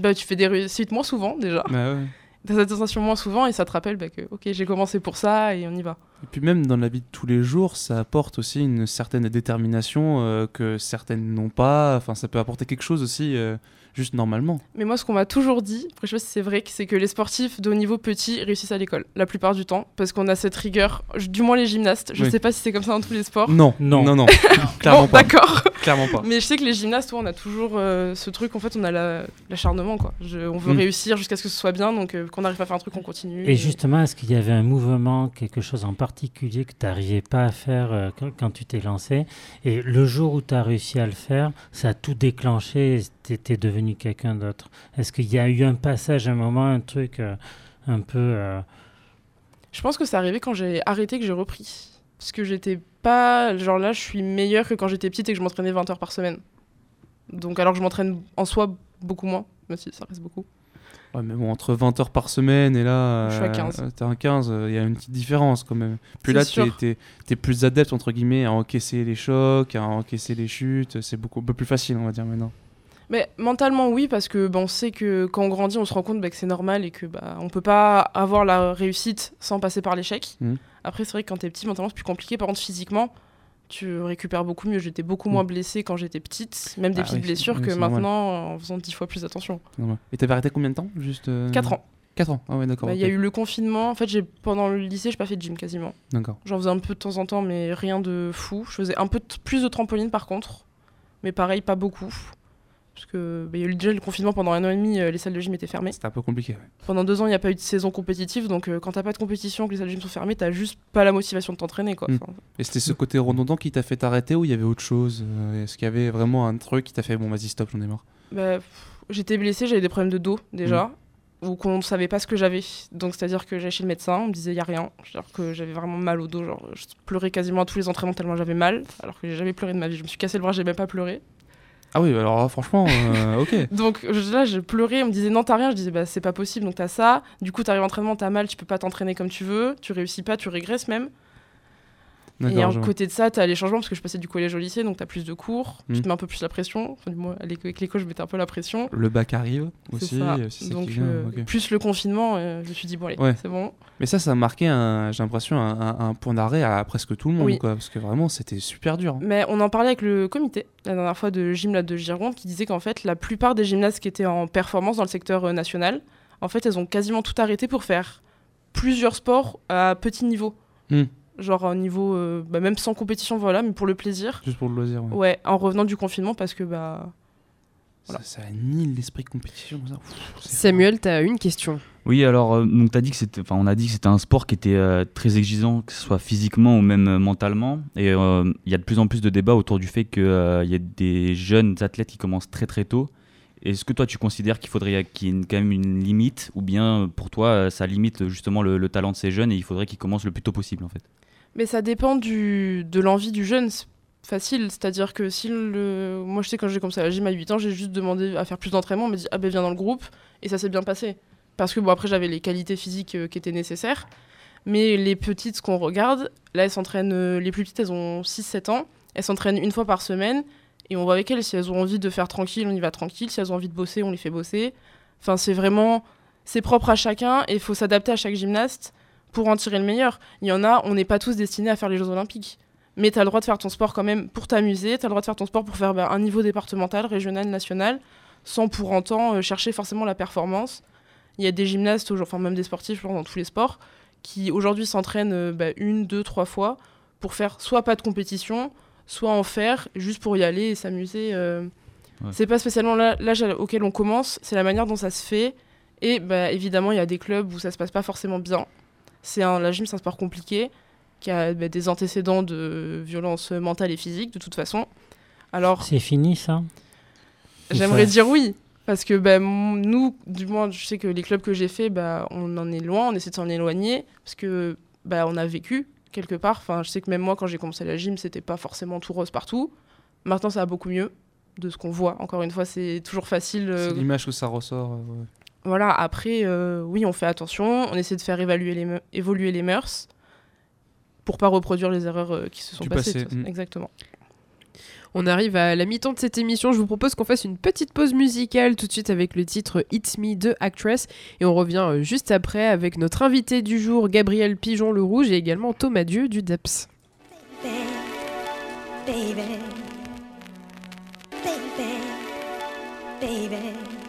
bah tu fais des réussites moins souvent déjà. Bah ouais. T'as cette sensation moins souvent et ça te rappelle bah, que ok j'ai commencé pour ça et on y va. Et puis même dans la vie de tous les jours, ça apporte aussi une certaine détermination euh, que certaines n'ont pas. Enfin, ça peut apporter quelque chose aussi, euh, juste normalement. Mais moi, ce qu'on m'a toujours dit, après je sais pas si c'est vrai, c'est que les sportifs de haut niveau petit réussissent à l'école, la plupart du temps, parce qu'on a cette rigueur, du moins les gymnastes. Je Oui. sais pas si c'est comme ça dans tous les sports. Non, Non. non, non, clairement bon, pas. d'accord. Clairement pas. Mais je sais que les gymnastes, ouais, on a toujours euh, ce truc, en fait, on a la- l'acharnement, quoi. Je- on veut Mm. réussir jusqu'à ce que ce soit bien, donc euh, qu'on arrive à faire un truc, on continue. Et justement, est-ce qu'il y avait un mouvement, quelque chose en particulier que tu n'arrivais pas à faire euh, quand, quand tu t'es lancé? Et le jour où tu as réussi à le faire, ça a tout déclenché tu étais devenu quelqu'un d'autre. Est-ce qu'il y a eu un passage, un moment, un truc euh, un peu... euh, Je pense que c'est arrivé quand j'ai arrêté que j'ai repris. Parce que j'étais pas. Genre là, je suis meilleure que quand j'étais petite et que je m'entraînais 20 heures par semaine. Donc, alors que je m'entraîne en soi beaucoup moins, même si ça reste beaucoup. Ouais, mais bon, entre 20 heures par semaine et là, Je suis à 15. euh, t'es à 15, il y a une petite différence quand même. Puis C'est là, tu es, t'es plus adepte, entre guillemets, à encaisser les chocs, à encaisser les chutes. C'est beaucoup un peu plus facile, on va dire maintenant. Mais mentalement, oui, parce que bah, on sait que quand on grandit, on se rend compte bah, que c'est normal et que bah, on peut pas avoir la réussite sans passer par l'échec. Mhm. Après, c'est vrai que quand t'es petit, mentalement, c'est plus compliqué. Par contre, physiquement, tu récupères beaucoup mieux. J'étais beaucoup moins blessée quand j'étais petite, même des Ah petites oui, blessures, oui, que normal. maintenant, en faisant dix fois plus attention. Normal. Et t'avais arrêté combien de temps Juste euh, 4 ans. 4 ans, ah ouais, d'accord. Bah, Il y a eu le confinement. En fait, j'ai pendant le lycée, j'ai pas fait de gym quasiment. D'accord. J'en faisais un peu de temps en temps, mais rien de fou. Je faisais un peu plus de trampoline par contre, mais pareil, pas beaucoup. Parce que bah, il y a eu déjà le confinement pendant un an et demi, euh, les salles de gym étaient fermées. C'était un peu compliqué. ouais. Pendant deux ans, il n'y a pas eu de saison compétitive, donc euh, quand t'as pas de compétition, que les salles de gym sont fermées, t'as juste pas la motivation de t'entraîner quoi. Mm. Enfin, Et c'était ce côté redondant qui t'a fait t'arrêter ou il y avait autre chose euh, Est-ce qu'il y avait vraiment un truc qui t'a fait bon, vas-y, stop, j'en ai marre? Bah, j'étais blessée, j'avais des problèmes de dos déjà, Mm. ou qu'on ne savait pas ce que j'avais. Donc c'est-à-dire que j'allais chez le médecin, on me disait il y a rien. C'est-à-dire que j'avais vraiment mal au dos, genre je pleurais quasiment à tous les entraînements tellement j'avais mal, alors que j'ai jamais pleuré de ma vie. Je me suis cassé le bras, j'ai même pas pleuré. Ah oui, alors là, franchement, euh, ok. Donc là, je pleurais, on me disait non, t'as rien. Je disais bah c'est pas possible, donc t'as ça. Du coup, t'arrives à l'entraînement, t'as mal, tu peux pas t'entraîner comme tu veux, tu réussis pas, tu régresses même. Et à côté de ça, t'as les changements parce que je passais du collège au lycée, donc t'as plus de cours, tu Mm. te mets un peu plus la pression. Enfin, l'éco- avec je mettais un peu la pression. Le bac arrive aussi. euh, qui Donc, euh, plus le confinement, euh, je me suis dit, bon, allez, Ouais. c'est bon. Mais ça, ça a marqué, un- j'ai l'impression, un, un- un point d'arrêt à presque tout le monde. Oui. Quoi, parce que vraiment, c'était super dur. hein. Mais on en parlait avec le comité la dernière fois de Gymlab de Gironde qui disait qu'en fait, la plupart des gymnastes qui étaient en performance dans le secteur euh, national, en fait, elles ont quasiment tout arrêté pour faire plusieurs sports à petit niveau. Hmm. Genre au niveau, euh, bah, même sans compétition, voilà, mais pour le plaisir. Juste pour le loisir. Ouais. Ouais, en revenant du confinement parce que bah. Ça, ça annihile l'esprit de compétition. ça. Pff, Samuel, t'as une question. Oui, alors euh, donc t'as dit que c'était, enfin on a dit que c'était un sport qui était euh, très exigeant, que ce soit physiquement ou même euh, mentalement. Et euh, il y a de plus en plus de débats autour du fait qu'il y a des jeunes athlètes qui commencent très très tôt. Est-ce que toi tu considères qu'il faudrait qu'il y ait une- quand même une limite, ou bien pour toi ça limite justement le, le talent de ces jeunes et il faudrait qu'ils commencent le plus tôt possible en fait? Mais ça dépend du, de l'envie du jeune. C'est facile. C'est-à-dire que si le. Moi, je sais, quand j'ai commencé à la gym à 8 ans, j'ai juste demandé à faire plus d'entraînement. On m'a dit, ah ben viens dans le groupe. Et ça s'est bien passé. Parce que, bon, après, j'avais les qualités physiques euh, qui étaient nécessaires. Mais les petites, qu'on regarde, là, elles s'entraînent. euh, les plus petites, elles ont 6-7 ans. Elles s'entraînent une fois par semaine. Et on voit avec elles. Si elles ont envie de faire tranquille, on y va tranquille. Si elles ont envie de bosser, on les fait bosser. Enfin, c'est vraiment. C'est propre à chacun. Et il faut s'adapter à chaque gymnaste pour en tirer le meilleur. Il y en a, on n'est pas tous destinés à faire les Jeux Olympiques. Mais tu as le droit de faire ton sport quand même pour t'amuser, tu as le droit de faire ton sport pour faire bah, un niveau départemental, régional, national, sans pour autant euh, chercher forcément la performance. Il y a des gymnastes, enfin même des sportifs genre, dans tous les sports, qui aujourd'hui s'entraînent euh, bah, une, deux, trois fois pour faire soit pas de compétition, soit en faire juste pour y aller et s'amuser. euh. Ouais. C'est pas spécialement l'âge auquel on commence, c'est la manière dont ça se fait. Et bah, évidemment, il y a des clubs où ça se passe pas forcément bien. C'est un, la gym, c'est un sport compliqué qui a bah, des antécédents de violence mentale et physique de toute façon. Alors, C'est fini ça? J'aimerais dire oui. Parce que bah, nous, du moins, je sais que les clubs que j'ai fait, bah, on en est loin, on essaie de s'en éloigner. Parce que bah, on a vécu quelque part. Enfin, je sais que même moi, quand j'ai commencé la gym, c'était pas forcément tout rose partout. Maintenant, ça va beaucoup mieux de ce qu'on voit. Encore une fois, c'est toujours facile. euh, C'est l'image que ça ressort. euh, ouais. Voilà, après, euh, oui, on fait attention, on essaie de faire évaluer les me- évoluer les mœurs pour pas reproduire les erreurs euh, qui se sont Du passées. passé, mm. Exactement. On arrive à la mi-temps de cette émission. Je vous propose qu'on fasse une petite pause musicale tout de suite avec le titre It's Me de Actress. Et on revient euh, juste après avec notre invité du jour, Gabriel Pigeon le Rouge, et également Thomas Dieu du DEPS. baby, baby, baby.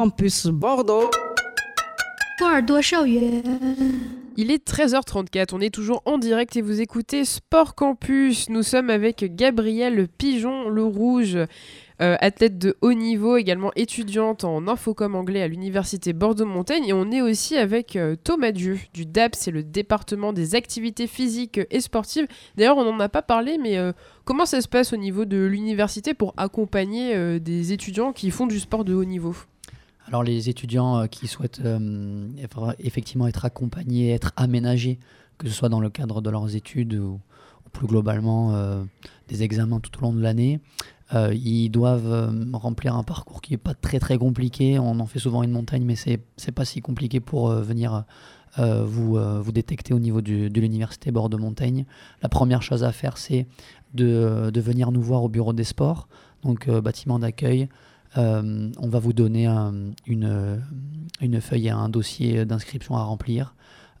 Campus Bordeaux. Il est 13h34, on est toujours en direct et vous écoutez Sport Campus. Nous sommes avec Gabrielle Pigeon Le Rouge, euh, athlète de haut niveau, également étudiante en infocom anglais à l'université Bordeaux-Montaigne. Et on est aussi avec euh, Thomas Dieu du DAP, c'est le département des activités physiques et sportives. D'ailleurs, on n'en a pas parlé, mais euh, comment ça se passe au niveau de l'université pour accompagner des étudiants qui font du sport de haut niveau? Alors les étudiants euh, qui souhaitent euh, eff- effectivement être accompagnés, être aménagés, que ce soit dans le cadre de leurs études ou, plus globalement euh, des examens tout au long de l'année, ils doivent remplir un parcours qui n'est pas très très compliqué. On en fait souvent une montagne, mais c'est c'est pas si compliqué pour venir vous, vous détecter au niveau de l'université Bordeaux-Montaigne. La première chose à faire, c'est de, de venir nous voir au bureau des sports, donc bâtiment d'accueil. Euh, on va vous donner un- une, une feuille et un dossier d'inscription à remplir.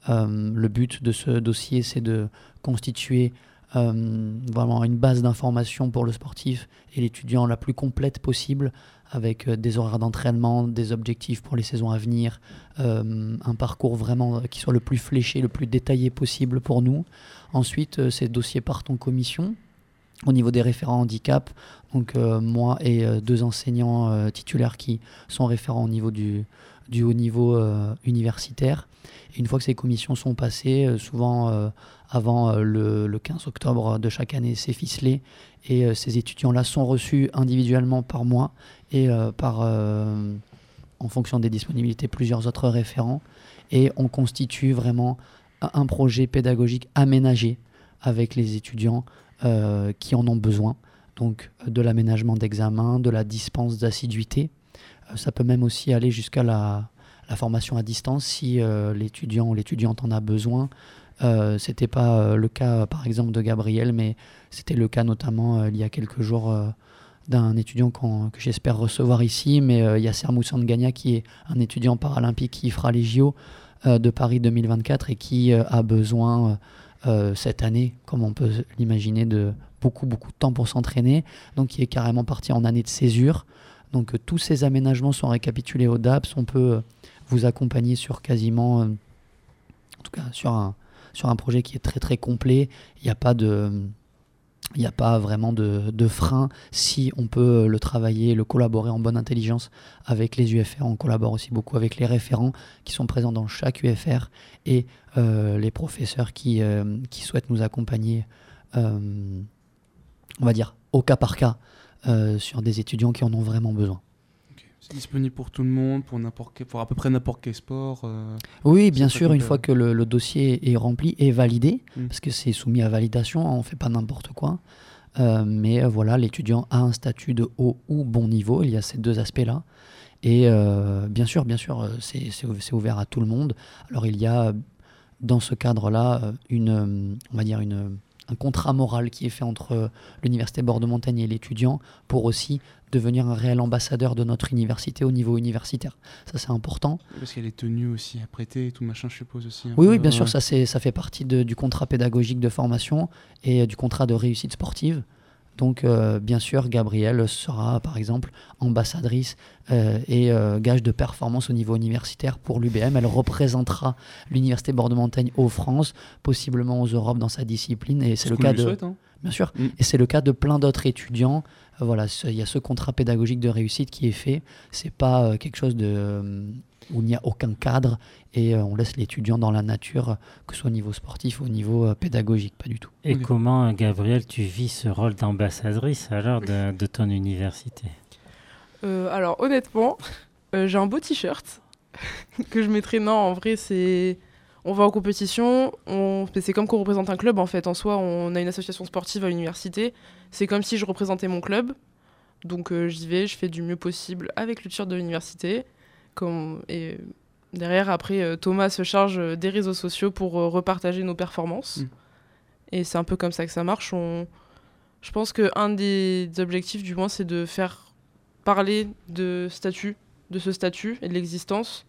Euh, le but de ce dossier, c'est de constituer euh, vraiment une base d'information pour le sportif et l'étudiant la plus complète possible, avec des horaires d'entraînement, des objectifs pour les saisons à venir, un parcours vraiment qui soit le plus fléché, le plus détaillé possible pour nous. Ensuite, ces dossiers partent en commission au niveau des référents handicap. Donc euh, moi et euh, deux enseignants euh, titulaires qui sont référents au niveau du, haut niveau universitaire. Une fois que ces commissions sont passées, souvent avant le, le 15 octobre de chaque année, c'est ficelé. Et ces étudiants-là sont reçus individuellement par moi et par, en fonction des disponibilités, plusieurs autres référents. Et on constitue vraiment un projet pédagogique aménagé avec les étudiants euh, qui en ont besoin. Donc euh, de l'aménagement d'examen, de la dispense d'assiduité. Euh, ça peut même aussi aller jusqu'à la, formation à distance si l'étudiant ou l'étudiante en a besoin. Euh, c'était pas le cas par exemple de Gabriel, mais c'était le cas notamment il y a quelques jours d'un étudiant que j'espère recevoir ici, mais euh, Yasser Moussangania qui est un étudiant paralympique qui fera les JO de Paris 2024 et qui a besoin euh, cette année, comme on peut l'imaginer, de beaucoup beaucoup de temps pour s'entraîner, donc qui est carrément parti en année de césure. Donc euh, tous ces aménagements sont récapitulés au DAPS, on peut euh, vous accompagner sur quasiment, en tout cas sur un, sur un projet qui est très très complet. Il n'y a pas de, il n'y a pas vraiment de, frein si on peut le travailler, le collaborer en bonne intelligence avec les UFR. On collabore aussi beaucoup avec les référents qui sont présents dans chaque UFR et euh, les professeurs qui, euh, qui souhaitent nous accompagner, euh, on va dire, au cas par cas, euh, sur des étudiants qui en ont vraiment besoin. C'est disponible pour tout le monde, pour, n'importe quel- pour à peu près n'importe quel sport. euh, Oui, bien sûr, une fois que le, le dossier est rempli et validé, Mm. parce que c'est soumis à validation, on ne fait pas n'importe quoi. Euh, mais euh, voilà, l'étudiant a un statut de haut ou bon niveau, il y a ces deux aspects-là. Et euh, bien sûr, bien sûr, c'est c'est ou- c'est ouvert à tout le monde. Alors il y a dans ce cadre-là une, on va dire une, un contrat moral qui est fait entre euh, l'université Bordeaux-Montaigne et l'étudiant pour aussi devenir un réel ambassadeur de notre université au niveau universitaire. Ça c'est important. Parce qu'il y a les tenues aussi à prêter et tout machin, je suppose aussi. un Oui, peu, oui, bien ouais. sûr, ça, ça fait partie de- du contrat pédagogique de formation et euh, du contrat de réussite sportive. Donc, euh, bien sûr, Gabrielle sera, par exemple, ambassadrice et euh, gage de performance au niveau universitaire pour l'UBM. Elle représentera l'Université Bordeaux-Montaigne aux France, possiblement aux Europes dans sa discipline. Et c'est Ce le cas de. souhaite, hein. Bien sûr. Mm. Et c'est le cas de plein d'autres étudiants. Euh, voilà, il y a ce contrat pédagogique de réussite qui est fait. C'est pas euh, quelque chose de, euh, où il n'y a aucun cadre et euh, on laisse l'étudiant dans la nature, que ce soit au niveau sportif ou au niveau euh, pédagogique, pas du tout. Et comment, euh, Gabriel, tu vis ce rôle d'ambassadrice alors de, de ton université? Euh, alors honnêtement, euh, j'ai un beau t-shirt que je mettrai. Non, en vrai, c'est. On va en compétition, on... c'est comme qu'on représente un club en fait. En soi, on a une association sportive à l'université. C'est comme si je représentais mon club. Donc euh, j'y vais, je fais du mieux possible avec le t-shirt de l'université. Comme... Et derrière, après, Thomas se charge des réseaux sociaux pour repartager nos performances. Mm. Et c'est un peu comme ça que ça marche. On... Je pense qu'un des objectifs, du moins, c'est de faire parler de statut, de ce statut et de l'existence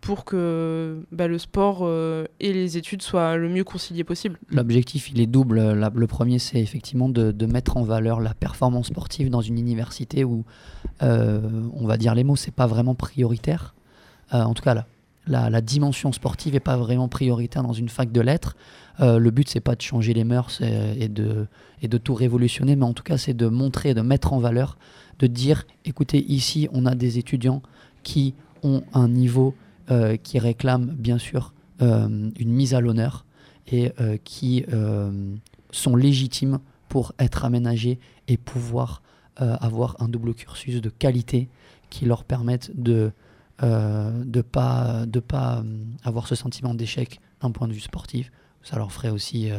pour que bah, le sport euh, et les études soient le mieux conciliés possible. L'objectif, il est double. La- le premier, c'est effectivement de, mettre en valeur la performance sportive dans une université où, euh, on va dire les mots, c'est pas vraiment prioritaire. Euh, en tout cas, la, la, dimension sportive est pas vraiment prioritaire dans une fac de lettres. Euh, le but, c'est pas de changer les mœurs euh, et de, et de tout révolutionner, mais en tout cas, c'est de montrer, de mettre en valeur, de dire, écoutez, ici, on a des étudiants qui ont un niveau euh, qui réclame, bien sûr, euh, une mise à l'honneur et euh, qui sont légitimes pour être aménagés et pouvoir avoir un double cursus de qualité qui leur permettent de euh, de pas de pas avoir ce sentiment d'échec d'un point de vue sportif. Ça leur ferait aussi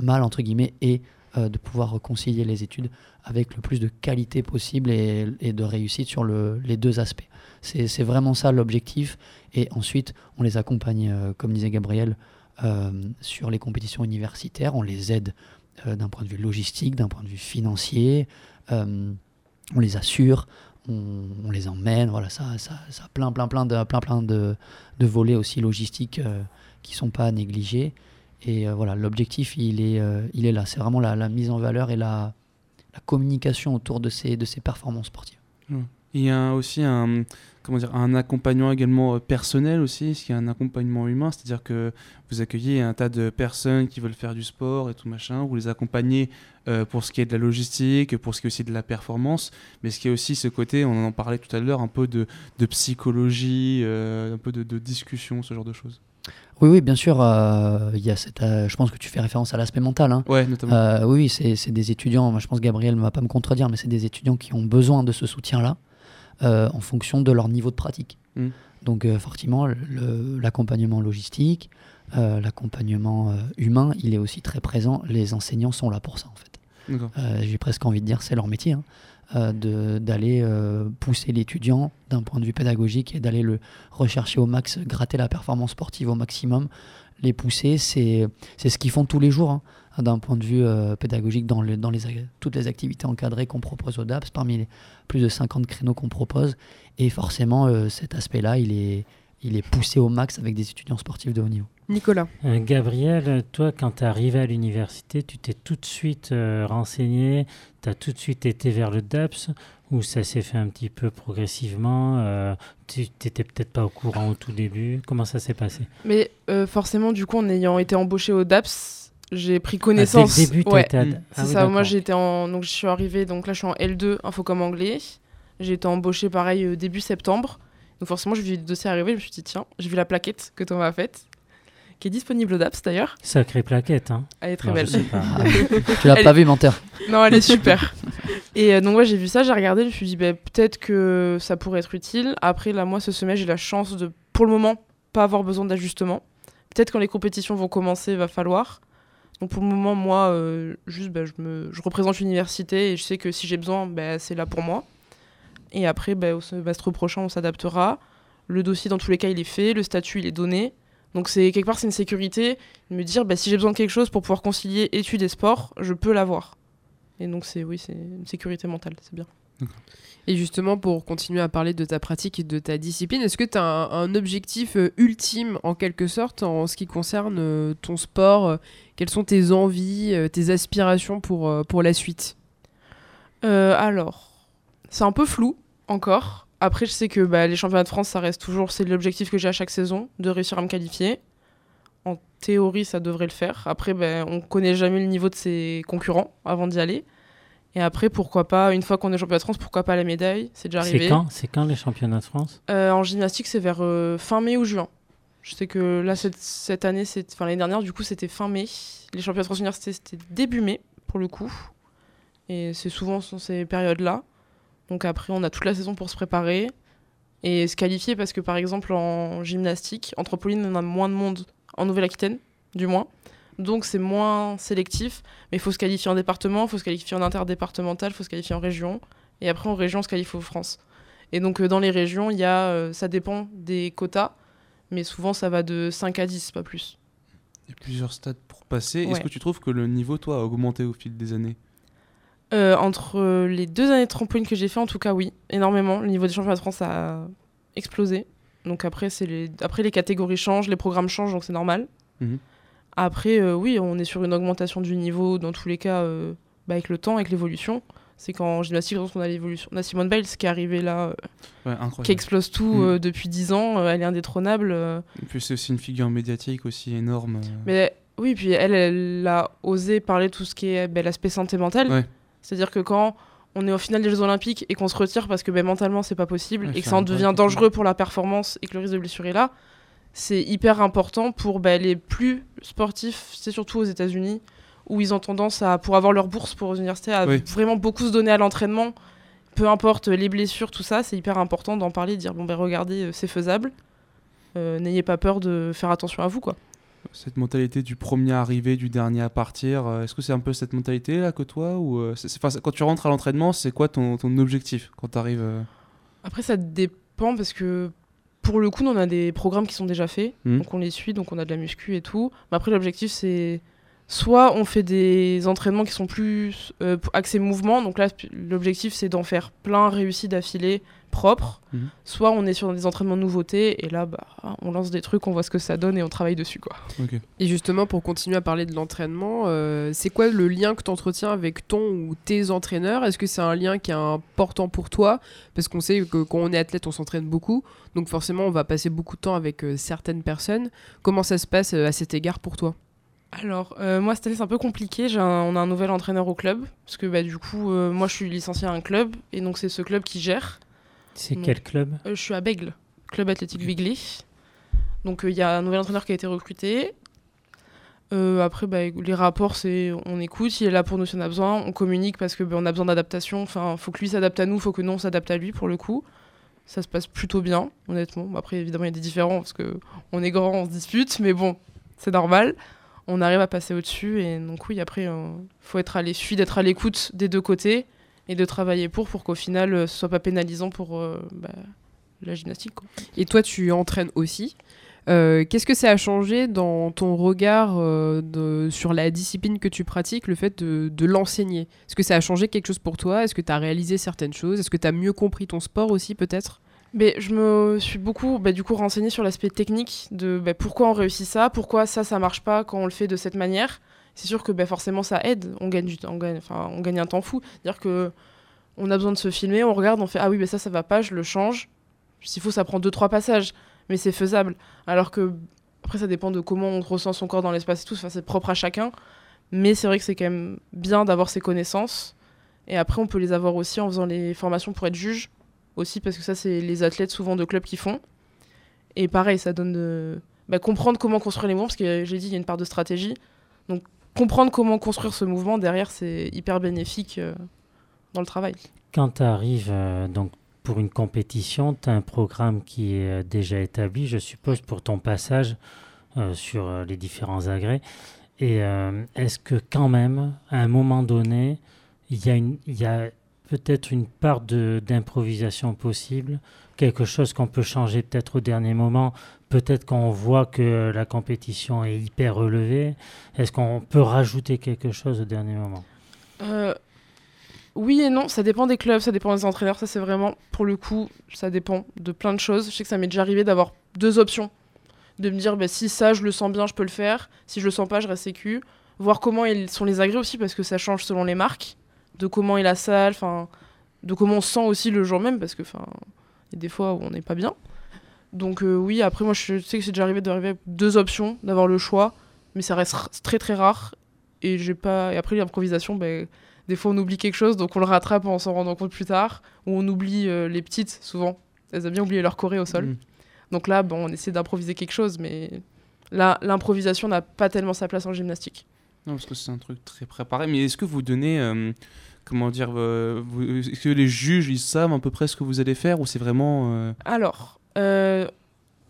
mal entre guillemets et euh, de pouvoir concilier les études avec le plus de qualité possible et, de réussite sur le- les deux aspects. C'est vraiment ça l'objectif. Et ensuite on les accompagne euh, comme disait Gabriel euh, sur les compétitions universitaires. On les aide d'un point de vue logistique d'un point de vue financier. On les assure on, les emmène, voilà, ça, ça, ça a plein, plein, plein de, plein, plein de, de volets aussi logistiques qui sont pas négligés. Et euh, voilà, l'objectif, il est, euh, il est là. C'est vraiment la, mise en valeur et la, communication autour de ces, de ces performances sportives. Il y a aussi un, comment dire, un accompagnement également euh, personnel aussi, qu'il y a un accompagnement humain, c'est-à-dire que vous accueillez un tas de personnes qui veulent faire du sport et tout machin, vous les accompagnez pour ce qui est de la logistique, pour ce qui est aussi de la performance, mais ce qui est aussi ce côté, on en parlait tout à l'heure, un peu de, de psychologie, un peu de, de discussion, ce genre de choses? Oui, oui, bien sûr, euh, y a cette, euh, je pense que tu fais référence à l'aspect mental. hein. Ouais, notamment. Euh, oui, c'est c'est des étudiants, moi, je pense que Gabriel ne va pas me contredire, mais c'est des étudiants qui ont besoin de ce soutien-là en fonction de leur niveau de pratique. Mm. Donc, forcément, l'accompagnement logistique, l'accompagnement humain, il est aussi très présent. Les enseignants sont là pour ça, en fait. J'ai presque envie de dire, c'est leur métier, hein, d'aller euh, pousser l'étudiant d'un point de vue pédagogique et d'aller le rechercher au max, gratter la performance sportive au maximum, les pousser, c'est ce qu'ils font tous les jours, hein, d'un point de vue euh, pédagogique dans, le- dans les, toutes les activités encadrées qu'on propose au DAPS, parmi les plus de 50 créneaux qu'on propose. Et forcément, euh, cet aspect-là, il est, il est poussé au max avec des étudiants sportifs de haut niveau. Nicolas. Euh, Gabriel, toi, quand tu es arrivé à l'université, tu t'es tout de suite euh, renseigné, tu as tout de suite été vers le DAPS, ou ça s'est fait un petit peu progressivement euh, Tu n'étais peut-être pas au courant au tout début? Comment ça s'est passé? Mais euh, forcément, du coup, en ayant été embauché au DAPS, j'ai pris connaissance. Ah, dès le début, ouais, à-. Ah oui, ça. Moi, j'étais en, donc je suis arrivée. Donc là, je suis en L2 info comme anglais. J'ai été embauchée pareil début septembre. Donc forcément, j'ai vu le dossier arriver. Je me suis dit tiens, j'ai vu la plaquette que Thomas a faite, qui est disponible au DAPS d'ailleurs. Sacrée plaquette, hein Elle est très Non, je belle. sais pas. tu l'as Elle pas est- vu, menteur Non, elle est super. Et euh, donc, ouais, j'ai vu ça, j'ai regardé, je me suis dit, bah, peut-être que ça pourrait être utile. Après, là, moi, ce semestre, j'ai la chance de, pour le moment, pas avoir besoin d'ajustement. Peut-être quand les compétitions vont commencer, il va falloir. Donc, pour le moment, moi, euh, juste, bah, je, me, je représente l'université et je sais que si j'ai besoin, bah, c'est là pour moi. Et après, bah, au semestre prochain, on s'adaptera. Le dossier, dans tous les cas, il est fait, le statut, il est donné. Donc, c'est quelque part, c'est une sécurité. de Me dire, bah, si j'ai besoin de quelque chose pour pouvoir concilier études et sport, je peux l'avoir. Et donc, c'est oui, c'est une sécurité mentale, c'est bien. Et justement, pour continuer à parler de ta pratique et de ta discipline, est-ce que tu as un, un objectif euh, ultime en quelque sorte en ce qui concerne euh, ton sport euh, Quelles sont tes envies, tes aspirations pour, pour la suite? Euh, alors, c'est un peu flou encore. Après, je sais que bah, les championnats de France, ça reste toujours, c'est l'objectif que j'ai à chaque saison, de réussir à me qualifier. En théorie, ça devrait le faire. Après, ben, on connaît jamais le niveau de ses concurrents avant d'y aller. Et après, pourquoi pas, une fois qu'on est championnat de France, pourquoi pas la médaille? C'est déjà arrivé. C'est quand, c'est quand les championnats de France? Euh, en gymnastique, c'est vers euh, fin mai ou juin. Je sais que là, cette, cette année, enfin l'année dernière, du coup, c'était fin mai. Les championnats de France université, c'était début mai, pour le coup. Et c'est souvent sur ces périodes-là. Donc après, on a toute la saison pour se préparer et se qualifier parce que, par exemple, en gymnastique, en trampoline, on a moins de monde en Nouvelle-Aquitaine, du moins. Donc c'est moins sélectif, mais il faut se qualifier en département, il faut se qualifier en interdépartemental, il faut se qualifier en région. Et après, en région, on se qualifie aux France. Et donc, euh, dans les régions, il y a, euh, ça dépend des quotas, mais souvent, ça va de 5 à 10, pas plus. Il y a plusieurs stades pour passer. Est-ce que tu trouves que le niveau, toi, a augmenté au fil des années? Euh, entre les deux années de trampoline que j'ai fait, en tout cas, oui, énormément. Le niveau des championnats de France a explosé. Donc après, c'est les... après, les catégories changent, les programmes changent, donc c'est normal. Mhm. Après, euh, oui, on est sur une augmentation du niveau dans tous les cas euh, bah, avec le temps, avec l'évolution. C'est qu'en gymnastique, on a l'évolution. On a Simone Biles qui est arrivée là, Ouais, qui explose tout Mhm. depuis 10 ans. elle est indétrônable. Et puis c'est aussi une figure médiatique aussi énorme. Mais oui, puis elle, elle a osé parler tout ce qui est ben, l'aspect santé mentale. Ouais. C'est-à-dire que quand on est au final des Jeux Olympiques et qu'on se retire parce que ben, mentalement c'est pas possible Ouais, et que ça en devient dangereux pour la performance et que le risque de blessure est là, c'est hyper important pour ben, les plus sportifs, c'est surtout aux États-Unis où ils ont tendance à, pour avoir leur bourse pour aux universités, à Oui. vraiment beaucoup se donner à l'entraînement. Peu importe les blessures, tout ça, c'est hyper important d'en parler, de dire bon ben regardez, euh, c'est faisable. Euh, N'ayez pas peur de faire attention à vous quoi. Cette mentalité du premier arrivé, du dernier à partir, euh, est-ce que c'est un peu cette mentalité là que toi ou euh, enfin, quand tu rentres à l'entraînement, c'est quoi ton, ton objectif quand tu arrives Après, ça dépend parce que pour le coup, on a des programmes qui sont déjà faits, Mhm. donc on les suit, donc on a de la muscu et tout. Mais après, l'objectif, c'est soit on fait des entraînements qui sont plus euh, axés mouvement, donc là, l'objectif, c'est d'en faire plein réussis d'affilée, propres. Mhm. Soit on est sur des entraînements de nouveautés et là, bah, on lance des trucs, on voit ce que ça donne et on travaille dessus, quoi. Et justement, pour continuer à parler de l'entraînement, euh, c'est quoi le lien que tu entretiens avec ton ou tes entraîneurs? Est-ce que c'est un lien qui est important pour toi? Parce qu'on sait que quand on est athlète, on s'entraîne beaucoup. Donc forcément, on va passer beaucoup de temps avec euh, certaines personnes. Comment ça se passe euh, à cet égard pour toi? Alors, euh, moi, cette année, c'est un peu compliqué. J'ai un- on a un nouvel entraîneur au club. Parce que, bah, du coup, euh, moi, je suis licencié à un club. Et donc, c'est ce club qui gère. C'est quel club Euh, je suis à Bègle, club athlétique Bigley. Donc il y a un nouvel entraîneur qui a été recruté. Après, bah, les rapports, c'est on écoute, il est là pour nous si on a besoin, on communique parce que bah, on a besoin d'adaptation. Enfin, faut que lui s'adapte à nous, faut que nous on s'adapte à lui pour le coup. Ça se passe plutôt bien, honnêtement. Après, évidemment, il y a des différends parce que on est grand, on se dispute, mais bon, c'est normal. On arrive à passer au-dessus et donc oui, après, il faut être à d'être à l'écoute des deux côtés et de travailler pour pour qu'au final, euh, ce soit pas pénalisant pour euh, bah, la gymnastique. Et toi, tu entraînes aussi. Euh, Qu'est-ce que ça a changé dans ton regard euh, sur la discipline que tu pratiques, le fait de, de l'enseigner? Est-ce que ça a changé quelque chose pour toi? Est-ce que tu as réalisé certaines choses? Est-ce que tu as mieux compris ton sport aussi, peut-être? Je me suis beaucoup bah, du coup renseignée sur l'aspect technique de bah, pourquoi on réussit ça, pourquoi ça ça marche pas quand on le fait de cette manière. C'est sûr que bah, forcément ça aide, on gagne du on gagne, enfin on gagne un temps fou. Dire que on a besoin de se filmer, on regarde, on fait ah oui mais ça ça va pas, je le change. S'il faut ça prend deux trois passages, mais c'est faisable. Alors que après ça dépend de comment on ressent son corps dans l'espace et tout, c'est propre à chacun. Mais c'est vrai que c'est quand même bien d'avoir ces connaissances. Et après on peut les avoir aussi en faisant les formations pour être juge aussi parce que ça c'est les athlètes souvent de clubs qui font. Et pareil ça donne de bah, comprendre comment construire les mouvements parce que j'ai dit il y a une part de stratégie. Donc comprendre comment construire ce mouvement derrière c'est hyper bénéfique euh, dans le travail. Quand tu arrives donc pour une compétition, tu as un programme qui est euh, déjà établi, je suppose, pour ton passage euh, sur euh, les différents agrès. Et euh, est-ce que quand même, à un moment donné, il y a peut-être une part d'improvisation possible, quelque chose qu'on peut changer peut-être au dernier moment, peut-être qu'on voit que la compétition est hyper relevée. Est-ce qu'on peut rajouter quelque chose au dernier moment? Euh, oui et non ça dépend des clubs ça dépend des entraîneurs ça c'est vraiment pour le coup ça dépend de plein de choses. Je sais que ça m'est déjà arrivé d'avoir deux options. De me dire bah, si ça je le sens bien je peux le faire. Si je le sens pas je reste sécu. Voir comment ils sont les agrès aussi parce que ça change selon les marques de comment est la salle enfin de comment on se sent aussi le jour même parce que enfin il y a des fois où on n'est pas bien donc euh, oui après moi je sais que c'est déjà arrivé d'arriver avec deux options d'avoir le choix mais ça reste très très rare et j'ai pas et après l'improvisation ben des fois on oublie quelque chose donc on le rattrape en s'en rendant compte plus tard ou on oublie euh, les petites souvent elles aiment bien oublier leur choré au sol Mhm. donc là bon on essaie d'improviser quelque chose mais là l'improvisation n'a pas tellement sa place en gymnastique Non, parce que c'est un truc très préparé. Mais est-ce que vous donnez, euh, comment dire, euh, est-ce que les juges, ils savent à peu près ce que vous allez faire ou c'est vraiment... euh, Alors, euh,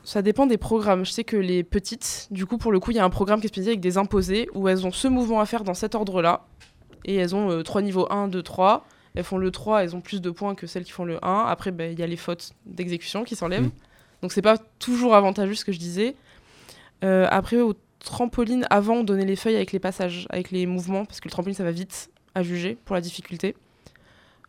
ça dépend des programmes. Je sais que les petites, du coup, pour le coup, il y a un programme qui est spécialisé avec des imposés où elles ont ce mouvement à faire dans cet ordre-là. Et elles ont euh, trois niveaux 1, 2, 3. Elles font le 3, elles ont plus de points que celles qui font le 1. Après, ben, il y a les fautes d'exécution qui s'enlèvent. Mhm. Donc, c'est pas toujours avantageux ce que je disais. Euh, après, au trampoline, avant, on donnait les feuilles avec les passages, avec les mouvements, parce que le trampoline, ça va vite à juger pour la difficulté.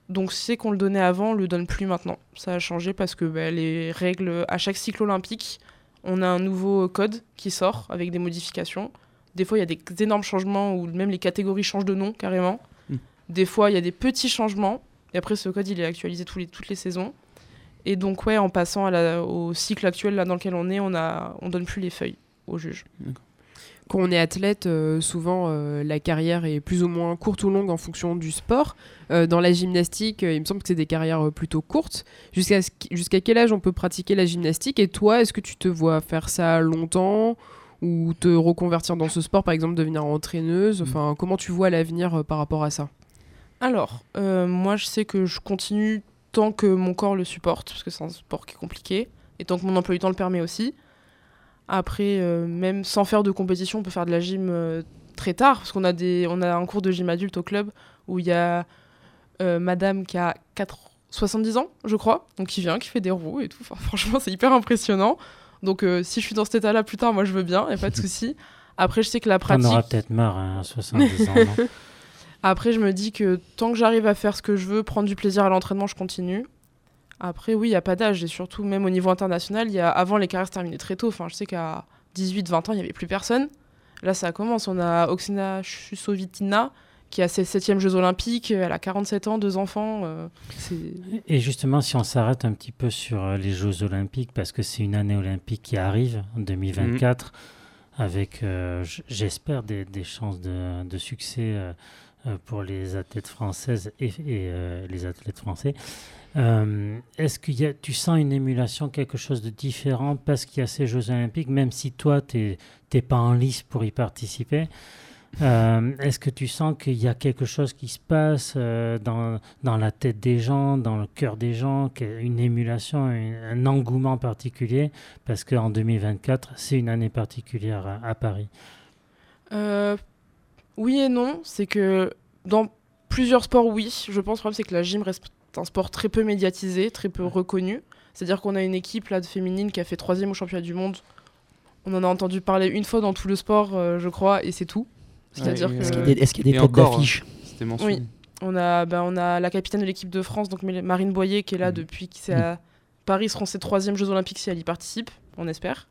Donc c'est qu'on le donnait avant, on le donne plus maintenant. Ça a changé parce que bah, les règles à chaque cycle olympique, on a un nouveau code qui sort avec des modifications. Des fois, il y a des énormes changements où même les catégories changent de nom carrément. Mm. Des fois, il y a des petits changements. Et après, ce code, il est actualisé tous les, toutes les saisons. Et donc, ouais, en passant à la- au cycle actuel là, dans lequel on est, on a, on donne plus les feuilles aux juges. Quand on est athlète, euh, souvent euh, la carrière est plus ou moins courte ou longue en fonction du sport. Euh, dans la gymnastique, il me semble que c'est des carrières plutôt courtes. Jusqu'à quel âge on peut pratiquer la gymnastique? Et toi, est-ce que tu te vois faire ça longtemps ou te reconvertir dans ce sport, par exemple devenir entraîneuse? Enfin, comment tu vois l'avenir par rapport à ça? Alors, moi, je sais que je continue tant que mon corps le supporte, parce que c'est un sport qui est compliqué, et tant que mon emploi du temps le permet aussi. Après, euh, même sans faire de compétition, on peut faire de la gym euh, très tard, parce qu'on a, des, on a un cours de gym adulte au club où il y a euh, madame qui a 4, 70 ans, je crois, donc qui vient, qui fait des roues et tout. Enfin, franchement, c'est hyper impressionnant. Donc, si je suis dans cet état-là plus tard, moi, je veux bien, il a pas de souci. Après, je sais que la On pratique... aura peut-être marre hein, à 70 ans. Après, je me dis que tant que j'arrive à faire ce que je veux, prendre du plaisir à l'entraînement, je continue. Après, oui, il n'y a pas d'âge. Et surtout, même au niveau international, il y a... avant, les carrières se terminaient très tôt. Enfin, je sais qu'à 18-20 ans, il n'y avait plus personne. Là, ça commence. On a Oksana Chusovitina, qui a ses 7e Jeux Olympiques. Elle a 47 ans, deux enfants. euh. Et justement, si on s'arrête un petit peu sur euh, les Jeux Olympiques, parce que c'est une année olympique qui arrive en 2024, avec, euh, j'espère, des, des chances de, de succès euh, pour les athlètes françaises et, et, euh, les athlètes français. Euh, Est-ce que y a, tu sens une émulation, quelque chose de différent parce qu'il y a ces Jeux Olympiques, même si toi, tu n'es pas en lice pour y participer euh, Est-ce que tu sens qu'il y a quelque chose qui se passe euh, dans, dans la tête des gens, dans le cœur des gens, une émulation, un, engouement particulier Parce qu'en 2024, c'est une année particulière à, Paris? Oui et non. C'est que dans plusieurs sports, oui. Je pense, problème, c'est que la gym reste un sport très peu médiatisé, très peu reconnu. C'est-à-dire qu'on a une équipe là, de féminine qui a fait troisième au championnat du monde. On en a entendu parler une fois dans tout le sport, euh, je crois, et c'est tout. C'est-à-dire Ouais, que... Est-ce qu'il y a des, y a têtes encore, d'affiche C'était mentionné. Oui. On a, bah, on a la capitaine de l'équipe de France, donc Marine Boyer, qui est là Mhm. depuis qui c'est à Paris seront ses troisième Jeux Olympiques si elle y participe, on espère.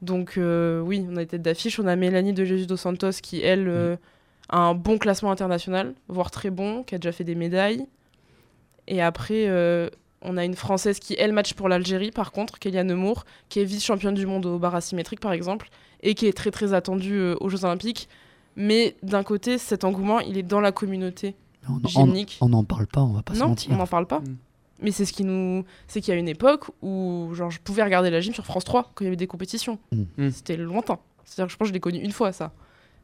Donc euh, oui, on a des têtes d'affiche. On a Mélanie de Jesus dos Santos qui, elle, euh, a un bon classement international, voire très bon, qui a déjà fait des médailles. Et après, euh, on a une Française qui, elle, match pour l'Algérie, par contre, Kéliane Moore, qui est vice-championne du monde au bar asymétrique, par exemple, et qui est très très attendue euh, aux Jeux Olympiques. Mais d'un côté, cet engouement, il est dans la communauté On on- gymnique. on n'en parle pas, on va pas se non, mentir. on n'en parle pas. Mm. Mais c'est ce qui nous. C'est qu'il y a une époque où genre, je pouvais regarder la gym sur France 3 quand il y avait des compétitions. Mm. Mm. C'était lointain. C'est-à-dire que je pense que je l'ai connu une fois, ça.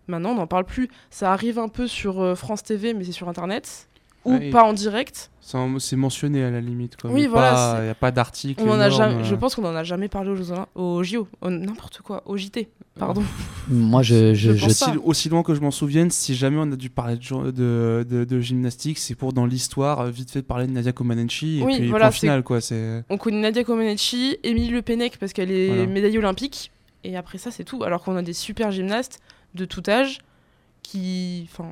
Maintenant, on n'en parle plus. Ça arrive un peu sur euh, France TV, mais c'est sur Internet. Ou Ouais. pas en direct. C'est mentionné à la limite. Quoi, Oui, mais voilà, Il n'y a pas d'article. Je euh. pense qu'on n'en a jamais parlé aux, aux JO. N'importe quoi, au JT. Pardon. Moi, je, je, Je je- pense aussi, loin que je m'en souvienne, si jamais on a dû parler de, gen- de, de- de gymnastique, c'est pour dans l'histoire, euh, vite fait parler de Nadia Comaneci, et Oui, puis voilà, final, quoi. C'est... On connaît Nadia Comaneci, Émilie Le Pennec parce qu'elle est Voilà. médaillée olympique. Et après ça, c'est tout. Alors qu'on a des super gymnastes de tout âge qui, enfin,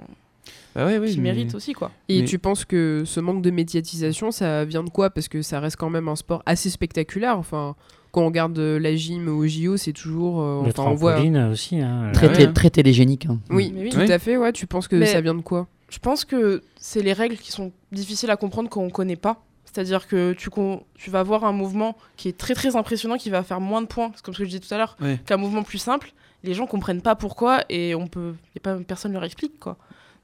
Bah ouais, oui, qui mais- méritent aussi, quoi. Et Mais- tu penses que ce manque de médiatisation, ça vient de quoi? Parce que ça reste quand même un sport assez spectaculaire. Enfin, quand on regarde euh, la gym au JO, c'est toujours. euh, Le enfin, on voit. aussi. hein, très, té- ouais. très télégénique. hein. Oui, Mais oui. tout Oui. à fait. Ouais, tu penses que Mais- ça vient de quoi? Je pense que c'est les règles qui sont difficiles à comprendre quand on connaît pas. C'est-à-dire que tu, con- tu vas voir un mouvement qui est très très impressionnant, qui va faire moins de points, c'est comme ce que je disais tout à l'heure, Ouais. qu'un mouvement plus simple. Les gens comprennent pas pourquoi et on peut, y a pas personne leur explique quoi.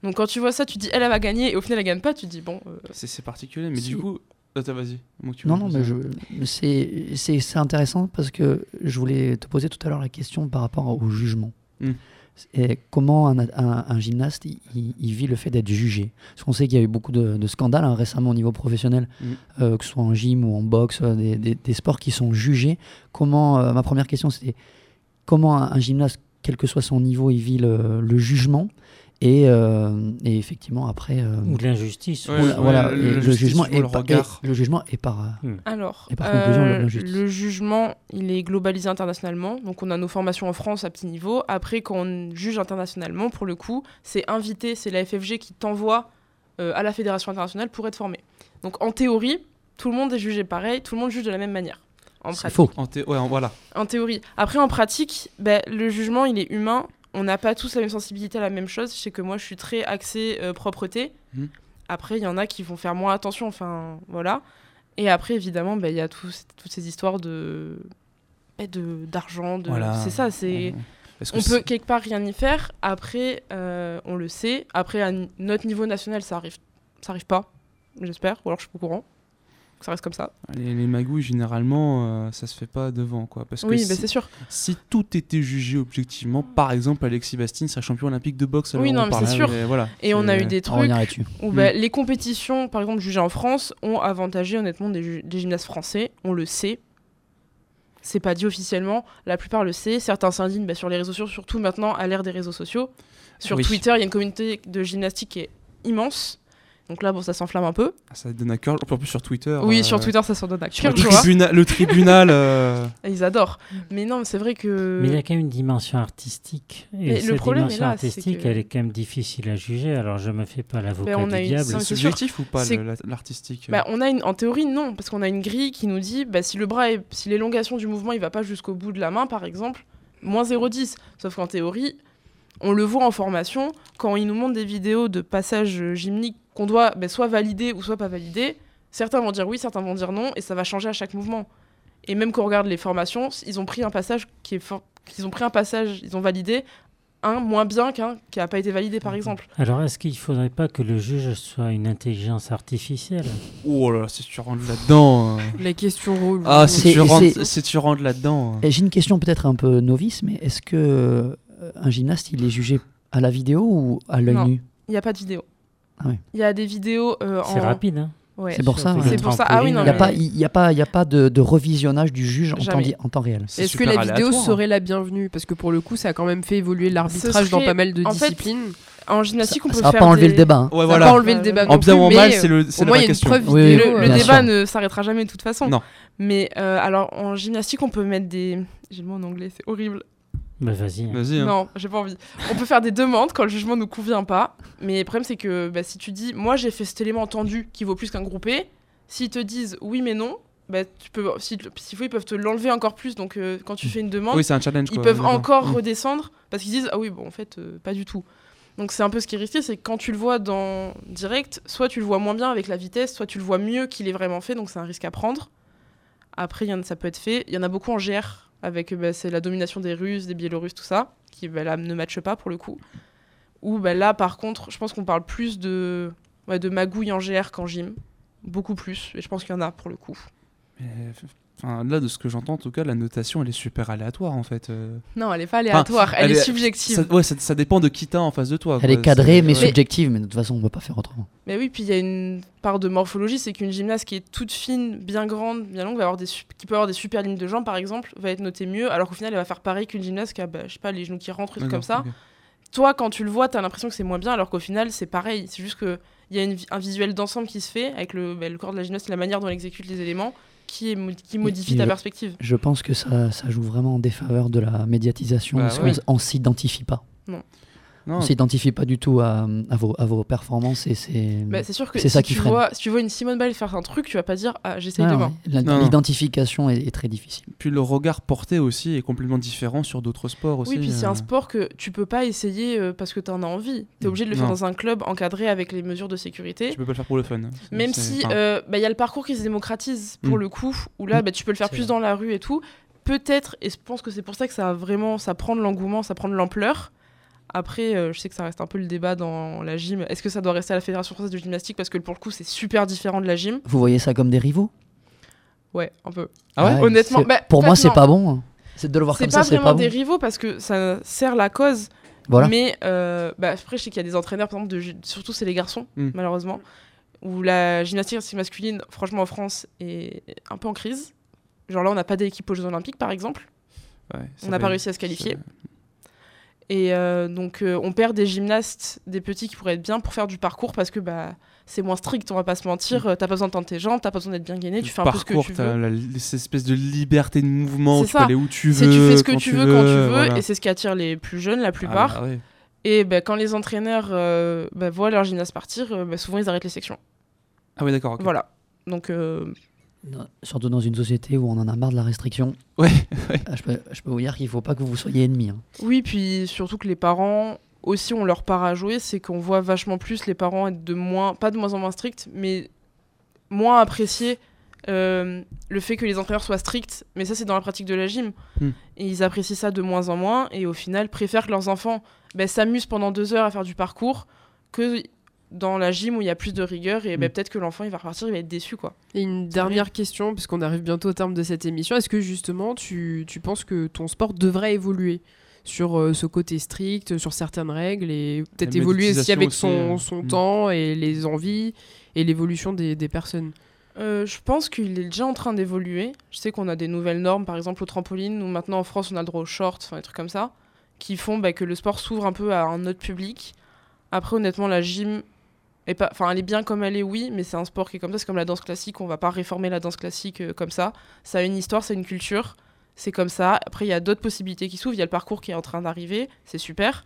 Donc quand tu vois ça, tu dis elle, elle va gagner et au final elle gagne pas, tu dis bon. euh, C'est, particulier, mais Si. du coup. Attends, vas-y. Moi, que tu Non, non, mais je, c'est, c'est, c'est intéressant parce que je voulais te poser tout à l'heure la question par rapport au jugement. Mm. Et comment un, un- un gymnaste il, vit le fait d'être jugé? Parce qu'on sait qu'il y a eu beaucoup de, de scandales hein, récemment au niveau professionnel, Mm. euh, que ce soit en gym ou en boxe, euh, des, des- des sports qui sont jugés. Comment euh, Ma première question c'était comment un, un gymnaste, quel que soit son niveau, il vit le, le jugement? Et, euh, et effectivement après euh, Ou de l'injustice. Ouais, voilà, ouais, voilà, le- jugement est le regard. jugement est par euh, Alors, par euh, l'injustice. le jugement, il est globalisé internationalement. Donc, on a nos formations en France à petit niveau. Après, quand on juge internationalement, pour le coup, c'est invité, c'est la FFG qui t'envoie euh, à la fédération internationale pour être formé. Donc en théorie, tout le monde est jugé pareil, tout le monde juge de la même manière. En C'est pratique. faux. En thé- ouais, en- voilà. En théorie. Après, en pratique, ben, le jugement, il est humain. On n'a pas tous la même sensibilité à la même chose. Je sais que moi, je suis très axée euh, propreté. Mhm. Après, il y en a qui vont faire moins attention. Enfin, voilà. Et après, évidemment, ben, il y a tous- toutes ces histoires de de- d'argent. De... Voilà. C'est ça, c'est... On peut quelque part rien y faire. Après, euh, on le sait. Après, à notre niveau national, ça arrive, ça arrive pas, j'espère. Ou alors je suis pas au courant. Ça reste comme ça. Les, les magouilles, généralement, euh, ça se fait pas devant, quoi. Parce que Oui, si, c'est sûr. si tout était jugé objectivement, par exemple, Alexis Bastine serait champion olympique de boxe. Oui, non, on mais c'est sûr. mais voilà. Et on a eu des trucs où bah, les compétitions, par exemple, jugées en France, ont avantagé honnêtement des, ju- des gymnastes français. On le sait. C'est pas dit officiellement. La plupart le sait. Certains s'indignent bah, sur les réseaux sociaux, surtout maintenant à l'ère des réseaux sociaux. Sur Oui. Twitter, il y a une communauté de gymnastique qui est immense. Donc là, bon, ça s'enflamme un peu. Ah, Ça donne à cœur. En plus, sur Twitter. oui, euh, sur Twitter, ça s'en donne à le cœur. Le tribunal euh, Ils adorent. Mais non, mais c'est vrai que. Mais il y a quand même une dimension artistique. Et Mais le problème est dimension là, c'est artistique, que- elle est quand même difficile à juger. Alors je me fais pas l'avocat Ben, du diable. c'est subjectif ou pas l'artistique Bah, on a une, en théorie, non, parce qu'on a une grille qui nous dit bah, si le bras, est, si l'élongation du mouvement, il va pas jusqu'au bout de la main, par exemple, moins 0,10. Sauf qu'en théorie, on le voit en formation, quand ils nous montrent des vidéos de passages euh, gymniques qu'on doit bah, soit valider ou soit pas valider, certains vont dire oui, certains vont dire non, et ça va changer à chaque mouvement. Et même quand on regarde les formations, ils ont pris un passage qui est fort, ils ont pris un passage, ils ont validé un moins bien qu'un qui a pas été validé, par exemple. Alors est-ce qu'il faudrait pas que le juge soit une intelligence artificielle? Oh là là, si tu rentres là-dedans. euh. Les questions reloues. Ah, si C'est- tu, rentres, si tu rentres là-dedans. euh. Et J'ai une question peut-être un peu novice, mais est-ce que euh, un gymnaste, il est jugé à la vidéo ou à l'œil Non. nu? Il n'y a pas de vidéo. Ah oui. Il y a des vidéos euh, C'est en... rapide, hein Ouais. C'est pour ça, fait ouais. C'est pour ça. Ah oui, non, Il n'y a, mais- pas- il y a pas, il y a pas de, de revisionnage du juge en temps, en temps réel. Est-ce que super la vidéo aléatoire. serait la bienvenue? Parce que pour le coup, ça a quand même fait évoluer l'arbitrage dans serait- pas mal de en fait, disciplines. En gymnastique, on Ça peut va faire pas enlever des- le débat. hein. Ouais, Ça voilà. va pas enlever le débat En bien ou en mal, c'est le- c'est au la moins, il y a une preuve le, débat sûr. ne s'arrêtera jamais de toute façon. Non. Mais euh, alors en gymnastique, on peut mettre des. J'ai le mot en anglais, c'est horrible. Bah vas-y. hein. Vas-y. hein. Non, j'ai pas envie. On peut faire des demandes quand le jugement ne convient pas. Mais le problème, c'est que bah, si tu dis, moi j'ai fait cet élément tendu qui vaut plus qu'un groupé, s'ils te disent oui mais non, bah, tu peux, s'il s'il faut, ils peuvent te l'enlever encore plus. Donc euh, quand tu fais une demande, Oui, c'est un challenge. ils quoi, peuvent encore Mm. redescendre parce qu'ils disent ah oui bon en fait euh, pas du tout donc c'est un peu ce qui est risqué c'est que quand tu le vois dans direct soit tu le vois moins bien avec la vitesse soit tu le vois mieux qu'il est vraiment fait donc c'est un risque à prendre après il y en a- ça peut être fait il y en a beaucoup en GR avec euh, bah, c'est la domination des Russes des Biélorusses tout ça qui bah, ne matche pas pour le coup. Ou bah, là par contre je pense qu'on parle plus de ouais, de magouille en GR qu'en gym beaucoup plus et je pense qu'il y en a pour le coup. Mais, enfin, là, de ce que j'entends, en tout cas, la notation, elle est super aléatoire, en fait. euh. non elle est pas aléatoire elle, elle est, est- subjective Ça, ouais, ça, ça dépend de qui t'as en face de toi. Elle quoi. est cadrée, mais ouais. subjective, mais de toute façon, on ne peut pas faire autrement. Mais oui, puis il y a une part de morphologie, c'est qu'une gymnaste qui est toute fine, bien grande, bien longue, va avoir des su- qui peut avoir des super lignes de jambes par exemple, va être notée mieux, alors qu'au final elle va faire pareil qu'une gymnaste qui a, bah, je sais pas, les genoux qui rentrent, trucs comme ça. Toi, quand tu le vois, t'as l'impression que c'est moins bien, alors qu'au final c'est pareil. C'est juste que il y a une un visuel d'ensemble qui se fait avec le, bah, le corps de la gymnaste et la manière dont elle exécute les éléments qui, modifie et ta perspective. Je pense que ça, ça joue vraiment en défaveur de la médiatisation, Bah parce ouais. qu'on on s'identifie pas. Non, On s'identifie pas du tout à, à vos, à vos performances et c'est. Bah, c'est sûr que C'est si, ça qui tu freine. vois, si tu vois une Simone Biles faire un truc, tu vas pas dire ah j'essaye Ah, demain. Non, non. L'identification est, est très difficile. Puis le regard porté aussi est complètement différent sur d'autres sports aussi. Oui, puis c'est euh. un sport que tu peux pas essayer euh, parce que tu en as envie. Tu es obligé de le faire Non. dans un club encadré avec les mesures de sécurité. Tu peux pas le faire pour le fun. Même si enfin, euh, bah, il y a le parcours qui se démocratise pour Mm. le coup, où là Mm. bah, tu peux le faire plus vrai. dans la rue et tout. Peut-être, et je pense que c'est pour ça que ça a vraiment, ça prend de l'engouement, ça prend de l'ampleur. Après, euh, je sais que ça reste un peu le débat dans la gym. Est-ce que ça doit rester à la Fédération française de gymnastique? Parce que pour le coup c'est super différent de la gym Vous voyez ça comme des rivaux? Ouais, un peu. Ah ouais? Honnêtement, bah, Pour moi, c'est pas bon. hein. C'est de le voir C'est comme pas ça, c'est vraiment pas des bon. rivaux parce que ça sert la cause. Voilà. Mais euh, bah, après, je sais qu'il y a des entraîneurs, par exemple, de, surtout c'est les garçons, Mm. malheureusement, où la gymnastique masculine, franchement, en France, est un peu en crise. Genre là, on n'a pas d'équipe aux Jeux Olympiques, par exemple. ouais, On n'a pas réussi à se qualifier. Et euh, donc, euh, on perd des gymnastes, des petits qui pourraient être bien pour faire du parcours parce que bah, c'est moins strict, on va pas se mentir. Euh, T'as pas besoin de tendre tes jambes, t'as pas besoin d'être bien gainé, tu fais un peu ce que parcours, tu veux. la- cette espèce de liberté de mouvement, tu peux aller où tu veux. tu fais ce que tu veux quand tu veux, voilà. et c'est ce qui attire les plus jeunes, la Ah, plupart. bah ouais. Et bah, quand les entraîneurs euh, bah, voient leurs gymnastes partir, bah, souvent ils arrêtent les sections. Ah oui, d'accord. ok. Voilà. Donc, Non, Surtout dans une société où on en a marre de la restriction. Ouais, ouais. Ah, Je peux, je peux vous dire qu'il faut pas que vous soyez ennemis. hein. oui, puis surtout que les parents aussi ont leur part à jouer, c'est qu'on voit vachement plus les parents être de moins, pas de moins en moins stricts, mais moins apprécier euh, le fait que les entraîneurs soient stricts. Mais ça, c'est dans la pratique de la gym. Hmm. Et ils apprécient ça de moins en moins et au final préfèrent que leurs enfants ben, s'amusent pendant deux heures à faire du parcours que dans la gym où il y a plus de rigueur et ben, Hmm. peut-être que l'enfant il va repartir, il va être déçu quoi. Et une dernière question, puisqu'on arrive bientôt au terme de cette émission. Est-ce que justement tu, tu penses que ton sport devrait évoluer sur euh, ce côté strict, sur certaines règles et peut-être évoluer aussi avec aussi, son, euh, son mm. temps et les envies et l'évolution des, des personnes? Euh, je pense qu'il est déjà en train d'évoluer. Je sais qu'on a des nouvelles normes, par exemple au trampoline, où maintenant en France on a le droit aux shorts, enfin des trucs comme ça, qui font bah, que le sport s'ouvre un peu à un autre public. Après, honnêtement, la gym, pas... enfin, elle est bien comme elle est, oui, mais c'est un sport qui est comme ça, c'est comme la danse classique, on va pas réformer la danse classique euh, comme ça. Ça a une histoire, c'est une culture, c'est comme ça. Après, il y a d'autres possibilités qui s'ouvrent, il y a le parcours qui est en train d'arriver, c'est super.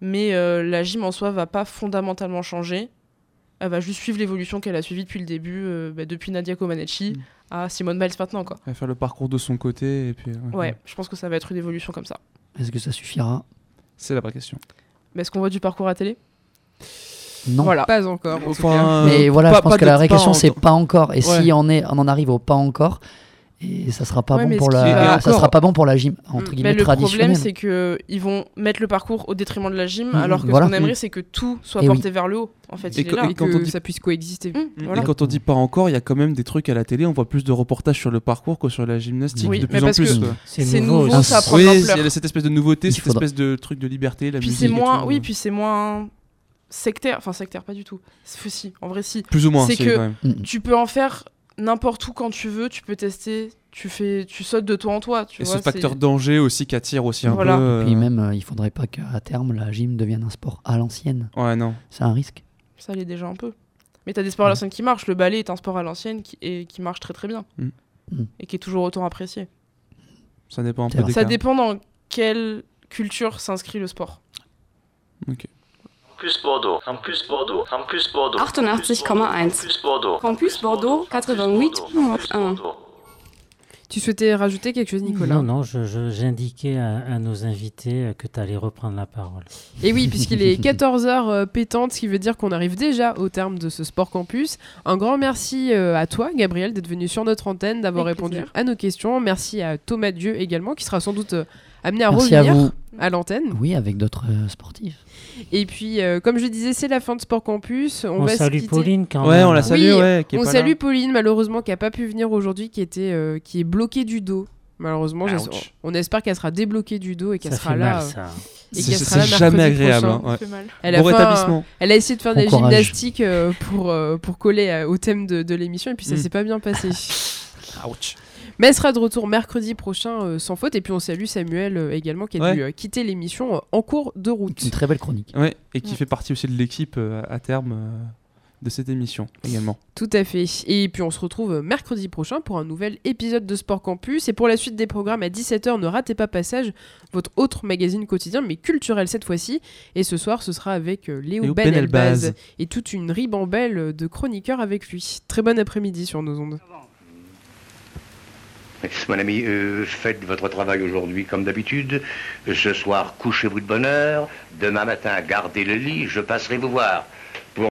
Mais euh, la gym en soi va pas fondamentalement changer. Elle va juste suivre l'évolution qu'elle a suivie depuis le début, euh, bah, depuis Nadia Comaneci Mm. à Simone Biles maintenant. Quoi. Elle va faire le parcours de son côté et puis. Ouais, je pense que ça va être une évolution comme ça. Est-ce que ça suffira? C'est la vraie question. Mais est-ce qu'on voit du parcours à télé? Non. Voilà. Pas encore. en tout cas. Enfin, Mais euh, voilà, pas- je pense que la vraie question c'est pas encore. Et Ouais. si on, est, on en arrive au pas encore, et ça sera pas Ouais, bon pour la, ça sera pas bon pour la gym entre Mm. guillemets Mais le problème, c'est que ils vont mettre le parcours au détriment de la gym, Mhm, alors que voilà. ce qu'on aimerait, c'est que tout soit Et oui. porté vers le haut. En fait, Et il que- est là. Et quand que on dit- ça puisse coexister. Et quand on dit pas encore, il y a quand même des trucs à la télé, on voit plus de reportages sur le parcours que sur la gymnastique Oui, de plus en parce plus. C'est nouveau, ça prend Oui, il y a cette espèce de nouveauté, cette espèce de truc de liberté, la Puis musique. moins, oui, puis c'est moins sectaire. Enfin, sectaire, pas du tout. C'est- Si, en vrai, si. Plus ou moins, c'est c'est que- quand même. Mm. Tu peux en faire n'importe où quand tu veux. Tu peux tester. Tu fais, tu sautes de toi en toi. Tu Et vois, ce facteur danger aussi qui attire aussi un Voilà. peu. euh, Puis même, euh, il faudrait pas qu'à terme la gym devienne un sport à l'ancienne. Ouais, non. C'est un risque. Ça l'est déjà un peu. Mais t'as des sports à l'ancienne qui marchent. Le ballet est un sport à l'ancienne qui, et qui marche très très bien. Mm. Mm. Et qui est toujours autant apprécié. Ça dépend un peu des Ça cas. dépend dans quelle culture s'inscrit le sport. Ok. Campus Bordeaux, Campus Bordeaux, Campus Bordeaux. 88,1. Campus Bordeaux. Campus Bordeaux, 88,1. Tu souhaitais rajouter quelque chose, Nicolas? Non, non, j'indiquais à, à nos invités euh, que tu allais reprendre la parole. Et oui, puisqu'il est 14h pétante, ce qui veut dire qu'on arrive déjà au terme de ce Sport Campus. Un grand merci euh, à toi, Gabriel, d'être venu sur notre antenne, d'avoir répondu plaisir. à nos questions. Merci à Thomas Dieu également, qui sera sans doute euh, amené à Merci à revenir à l'antenne. Oui, avec d'autres euh, sportifs. Et puis, euh, comme je disais, c'est la fin de Sport Campus. On, On, va salue. Pauline quand Ouais, même. on la salue, Oui, ouais. qui est On pas salue là. Pauline, malheureusement, qui n'a pas pu venir aujourd'hui, qui, était, euh, qui est bloquée du dos. Malheureusement, on espère qu'elle sera débloquée du dos et qu'elle sera là. mal, ça. et C'est- qu'elle c'est sera là jamais mercredi agréable, hein, ouais. Ça fait mal. Elle a, Bon fait un- rétablissement. elle a essayé de faire Bon des courage. gymnastiques euh, pour, euh, pour coller euh, au thème de, de l'émission et puis ça Mm. s'est pas bien passé. Ouch. Mais elle sera de retour mercredi prochain euh, sans faute. Et puis on salue Samuel euh, également qui a Ouais. dû euh, quitter l'émission euh, en cours de route. Une très belle chronique. Ouais, et qui Ouais. fait partie aussi de l'équipe euh, à terme euh, de cette émission également. Tout à fait. Et puis on se retrouve mercredi prochain pour un nouvel épisode de Sport Campus. Et pour la suite des programmes à 17h, ne ratez pas Passage, votre autre magazine quotidien, mais culturel cette fois-ci. Et ce soir, ce sera avec Léo, Léo Benelbaz. et toute une ribambelle de chroniqueurs avec lui. Très bon après-midi sur nos ondes. Mon ami, euh, faites votre travail aujourd'hui comme d'habitude. Ce soir, couchez-vous de bonne heure. Demain matin, gardez le lit. Je passerai vous voir.